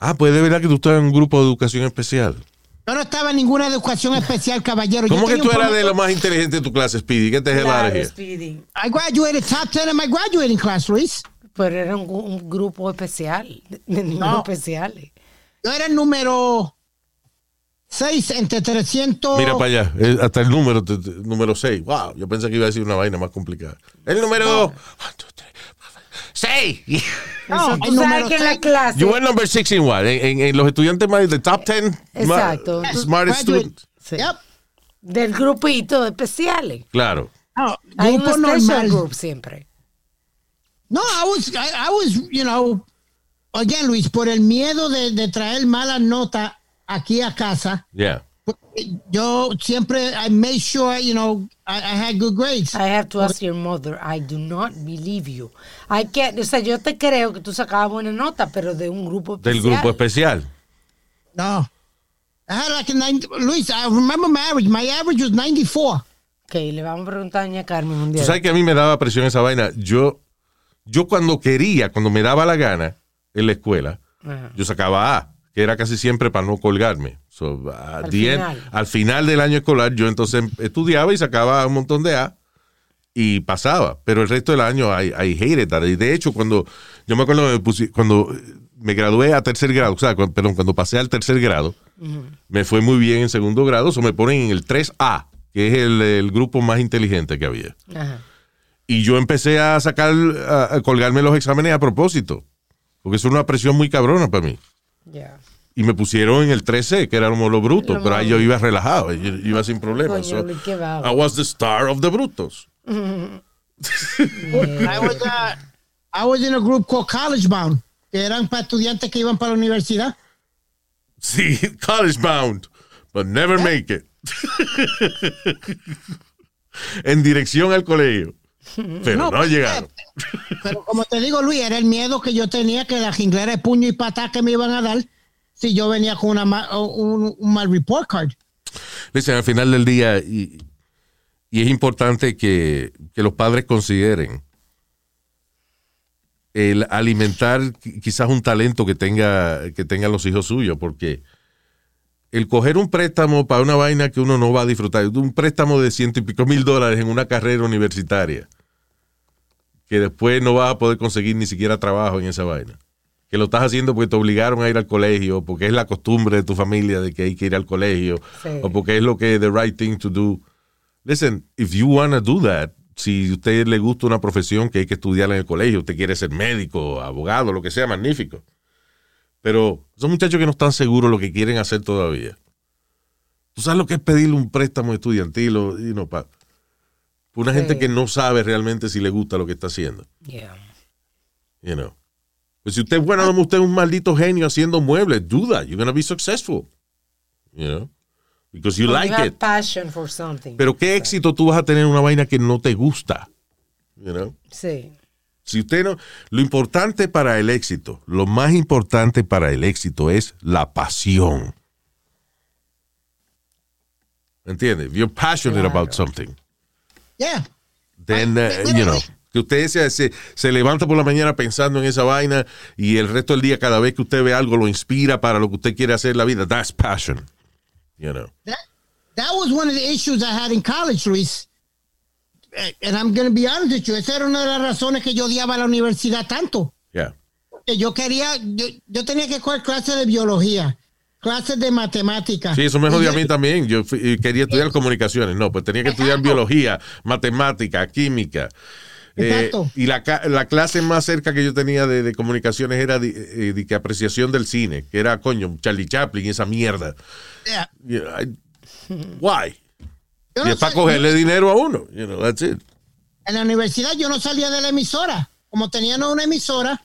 Ah, pues de verdad que tú estás en un grupo de educación especial. Yo no estaba en ninguna educación especial, caballero. Yo ¿Cómo que tú eras de lo más inteligente de tu clase, Speedy? ¿Qué te Claro, here? Speedy. I graduated top 10 in my graduating class, Luis. Pero era un, un grupo especial, de, de niños No. especiales. Yo era el número 6 entre 300. Mira para allá, eh, hasta el número, te- te- número 6. Wow, yo pensé que iba a decir una vaina más complicada. El número 6. No, tú sabes número que en la clase. You were number 6 in what? En, en- en los estudiantes más de top 10 ma- Exacto. smartest students. Sí. Yep. Del grupito de especiales. Claro. No, Hay un normal. group siempre. No, I was, I, I was, you know, again, Luis, por el miedo de, de traer malas notas aquí a casa, Yeah. yo siempre, I made sure, you know, I, I had good grades. I have to ask your mother. I do not believe you. I can't, o sea, yo te creo que tú sacabas buena nota, pero de un grupo Del especial. grupo especial. No. I had like a 90, Luis, I remember my average. My average was 94. Ok, le vamos a preguntar a doña Carmen un día. Tú sabes que a mí me daba presión esa vaina. Yo, yo cuando quería, cuando me daba la gana en la escuela, Ajá. yo sacaba A, que era casi siempre para no colgarme. So, Al the end- final. al final del año escolar, yo entonces estudiaba y sacaba un montón de A y pasaba. Pero el resto del año, I, I hated that. Y de hecho, cuando yo me acuerdo me pusi- cuando me gradué a tercer grado, o sea, cu- perdón, cuando pasé al tercer grado, me fue muy bien en segundo grado, o me ponen en el 3A, que es el, el grupo más inteligente que había. Ajá. Y yo empecé a sacar, a, a colgarme los exámenes a propósito, porque eso es una presión muy cabrona para mí. Y me pusieron en el 13, que era como lo bruto, Lo pero ahí yo iba relajado, yo iba sin problemas. So. I was the star of the brutos. I was, uh, I was in a group called College Bound, que eran para estudiantes que iban para la universidad. Sí, college bound, but never make it. en dirección al colegio. Pero no, No, pues, llegaron. Pero como te digo, Luis, era el miedo que yo tenía que la jinglera de puño y patada que me iban a dar si yo venía con una un, un mal report card. Listen, al final del día, y, y es importante que, que los padres consideren el alimentar qui- quizás un talento que tenga que tengan los hijos suyos, porque el coger un préstamo para una vaina que uno no va a disfrutar, un préstamo de ciento y pico mil dólares en una carrera universitaria, que después no vas a poder conseguir ni siquiera trabajo en esa vaina. Que lo estás haciendo porque te obligaron a ir al colegio, porque es la costumbre de tu familia de que hay que ir al colegio, Sí. o porque es lo que es the right thing to do. Listen, if you want to do that, si a usted le gusta una profesión que hay que estudiar en el colegio, usted quiere ser médico, abogado, lo que sea, magnífico. Pero son muchachos que no están seguros lo que quieren hacer todavía. ¿Tú sabes lo que es pedirle un préstamo estudiantil o, you know, pa- pa una gente Sí. que no sabe realmente si le gusta lo que está haciendo? Yeah. You know. Pues si usted es bueno, usted es un maldito genio haciendo muebles, that. You're gonna be successful. You know? Because you When like you have it. passion for something. Pero qué éxito tú vas a tener en una vaina que no te gusta. You know? Sí. Si usted no, lo importante para el éxito, lo más importante para el éxito es la pasión. ¿Me entiendes? If you're passionate about something, Yeah. then, uh, you know, que usted se, se, se levanta por la mañana pensando en esa vaina y el resto del día, cada vez que usted ve algo, lo inspira para lo que usted quiere hacer en la vida. That's passion. You know. That, that was one of the issues I had in college, Luis. Eh, And I'm going to be honest with you. Esa era una de las razones que yo odiaba la universidad tanto. Yeah. Que yo quería, yo, yo tenía que coger clases de biología, clases de matemáticas. Sí, eso me jodió a mí también. Yo fui- eh, quería estudiar comunicaciones. No, pues tenía que estudiar biología, matemática, química. Eh, Exacto. y la, la clase más cerca que yo tenía de, de comunicaciones era de, eh, de apreciación del cine, que era, coño, Charlie Chaplin y esa mierda. Yeah. I- why? Yo y no es para cogerle dinero a uno. You know, that's it. En la universidad yo no salía de la emisora. Como tenían una emisora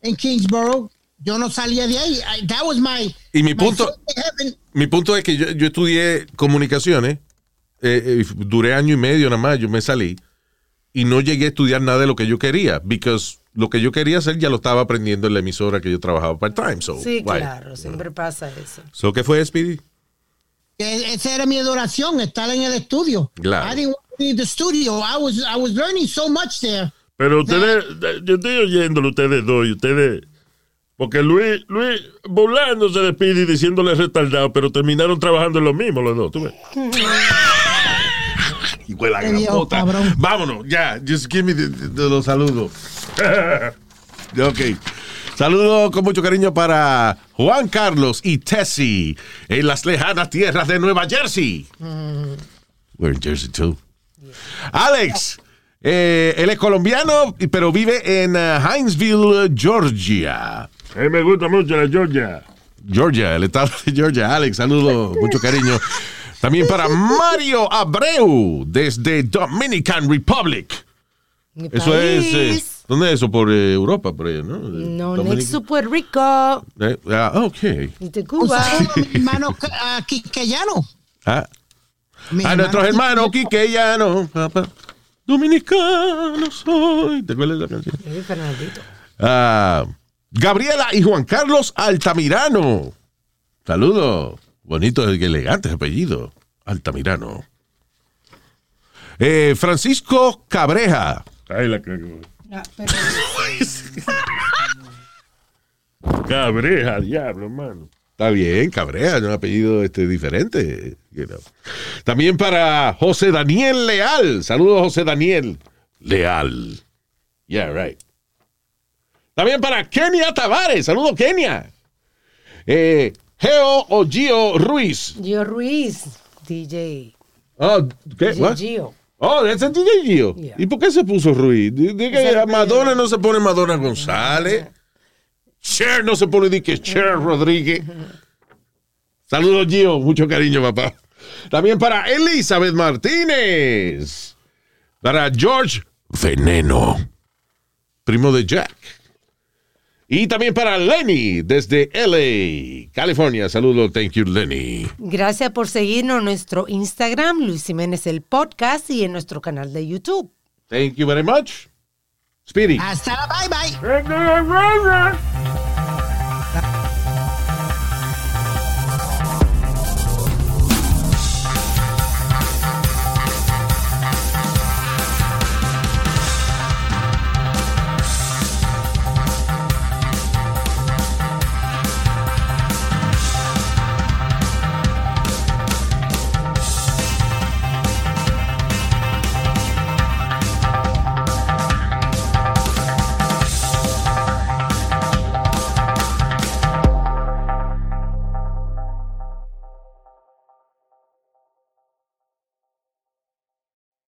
en Kingsborough, yo no salía de ahí. I- that was my. Y mi my punto-. Mi punto es que yo, yo estudié comunicaciones, eh, eh, duré año y medio nada más, yo me salí y no llegué a estudiar nada de lo que yo quería, because lo que yo quería hacer ya lo estaba aprendiendo en la emisora que yo trabajaba part-time. So, Sí, why? claro. Siempre pasa eso. So, ¿Qué fue, Speedy? Que esa era mi adoración, estar en el estudio. Claro. I didn't want to leave the studio. I was, I was learning so much there. Pero ustedes, yo estoy oyéndolo ustedes dos y ustedes. Porque Luis, Luis burlándose de Speedy y diciéndole retardado, pero terminaron trabajando en lo mismo los dos. ¿tú ves? De la cabrón. Vámonos, ya, just give me the- the- los saludos. ok. Saludos con mucho cariño para Juan Carlos y Tessie en las lejanas tierras de Nueva Jersey. We're in Jersey too. Alex, eh, él es colombiano, pero vive en eh, Hinesville, Georgia. A mí me gusta mucho la Georgia. Georgia, el estado de Georgia. Alex, saludos, mucho cariño. También para Mario Abreu, desde Dominican Republic. Mi Eso es. eh. ¿Dónde es eso? Por eh, Europa, por ahí, ¿no? No, Dominican- next to Puerto Rico. Eh, ah, ok. Y de Cuba. saludo a mi hermano uh, quiqueyano. Ah, Mi a nuestros hermanos quiqueyano. quiqueyanos. papá. Dominicano soy. ¿Te acuerdas de la canción? Sí, Fernandito. Ah, Gabriela y Juan Carlos Altamirano. Saludos. Bonito y elegante ese apellido. Altamirano. Eh, Francisco Cabreja. Ay, la cagó. Ah, pero- Cabreja, diablo, hermano. Está bien, Cabreja, es un apellido este, diferente. you know. También para José Daniel Leal. Saludos, José Daniel Leal. Yeah, right. También para Kenia Tavares. Saludos, Kenia. Eh, Geo o Gio Ruiz. Gio Ruiz, DJ. Oh, ¿qué? DJ? Gio. Oh, that's a DJ Gio. Yeah. ¿Y por qué se puso Ruiz? Di- di que Ese a Madonna no se pone Madonna González. Cher no se pone di que Cher Rodríguez. Saludos, Gio. Mucho cariño, papá. También para Elizabeth Martínez. Para George Veneno. Primo de Jack. Y también para Lenny desde LA, California. Saludos, thank you, Lenny. Gracias por seguirnos en nuestro Instagram, Luis Jiménez el podcast y en nuestro canal de YouTube. Thank you very much. Speedy. Hasta la bye bye.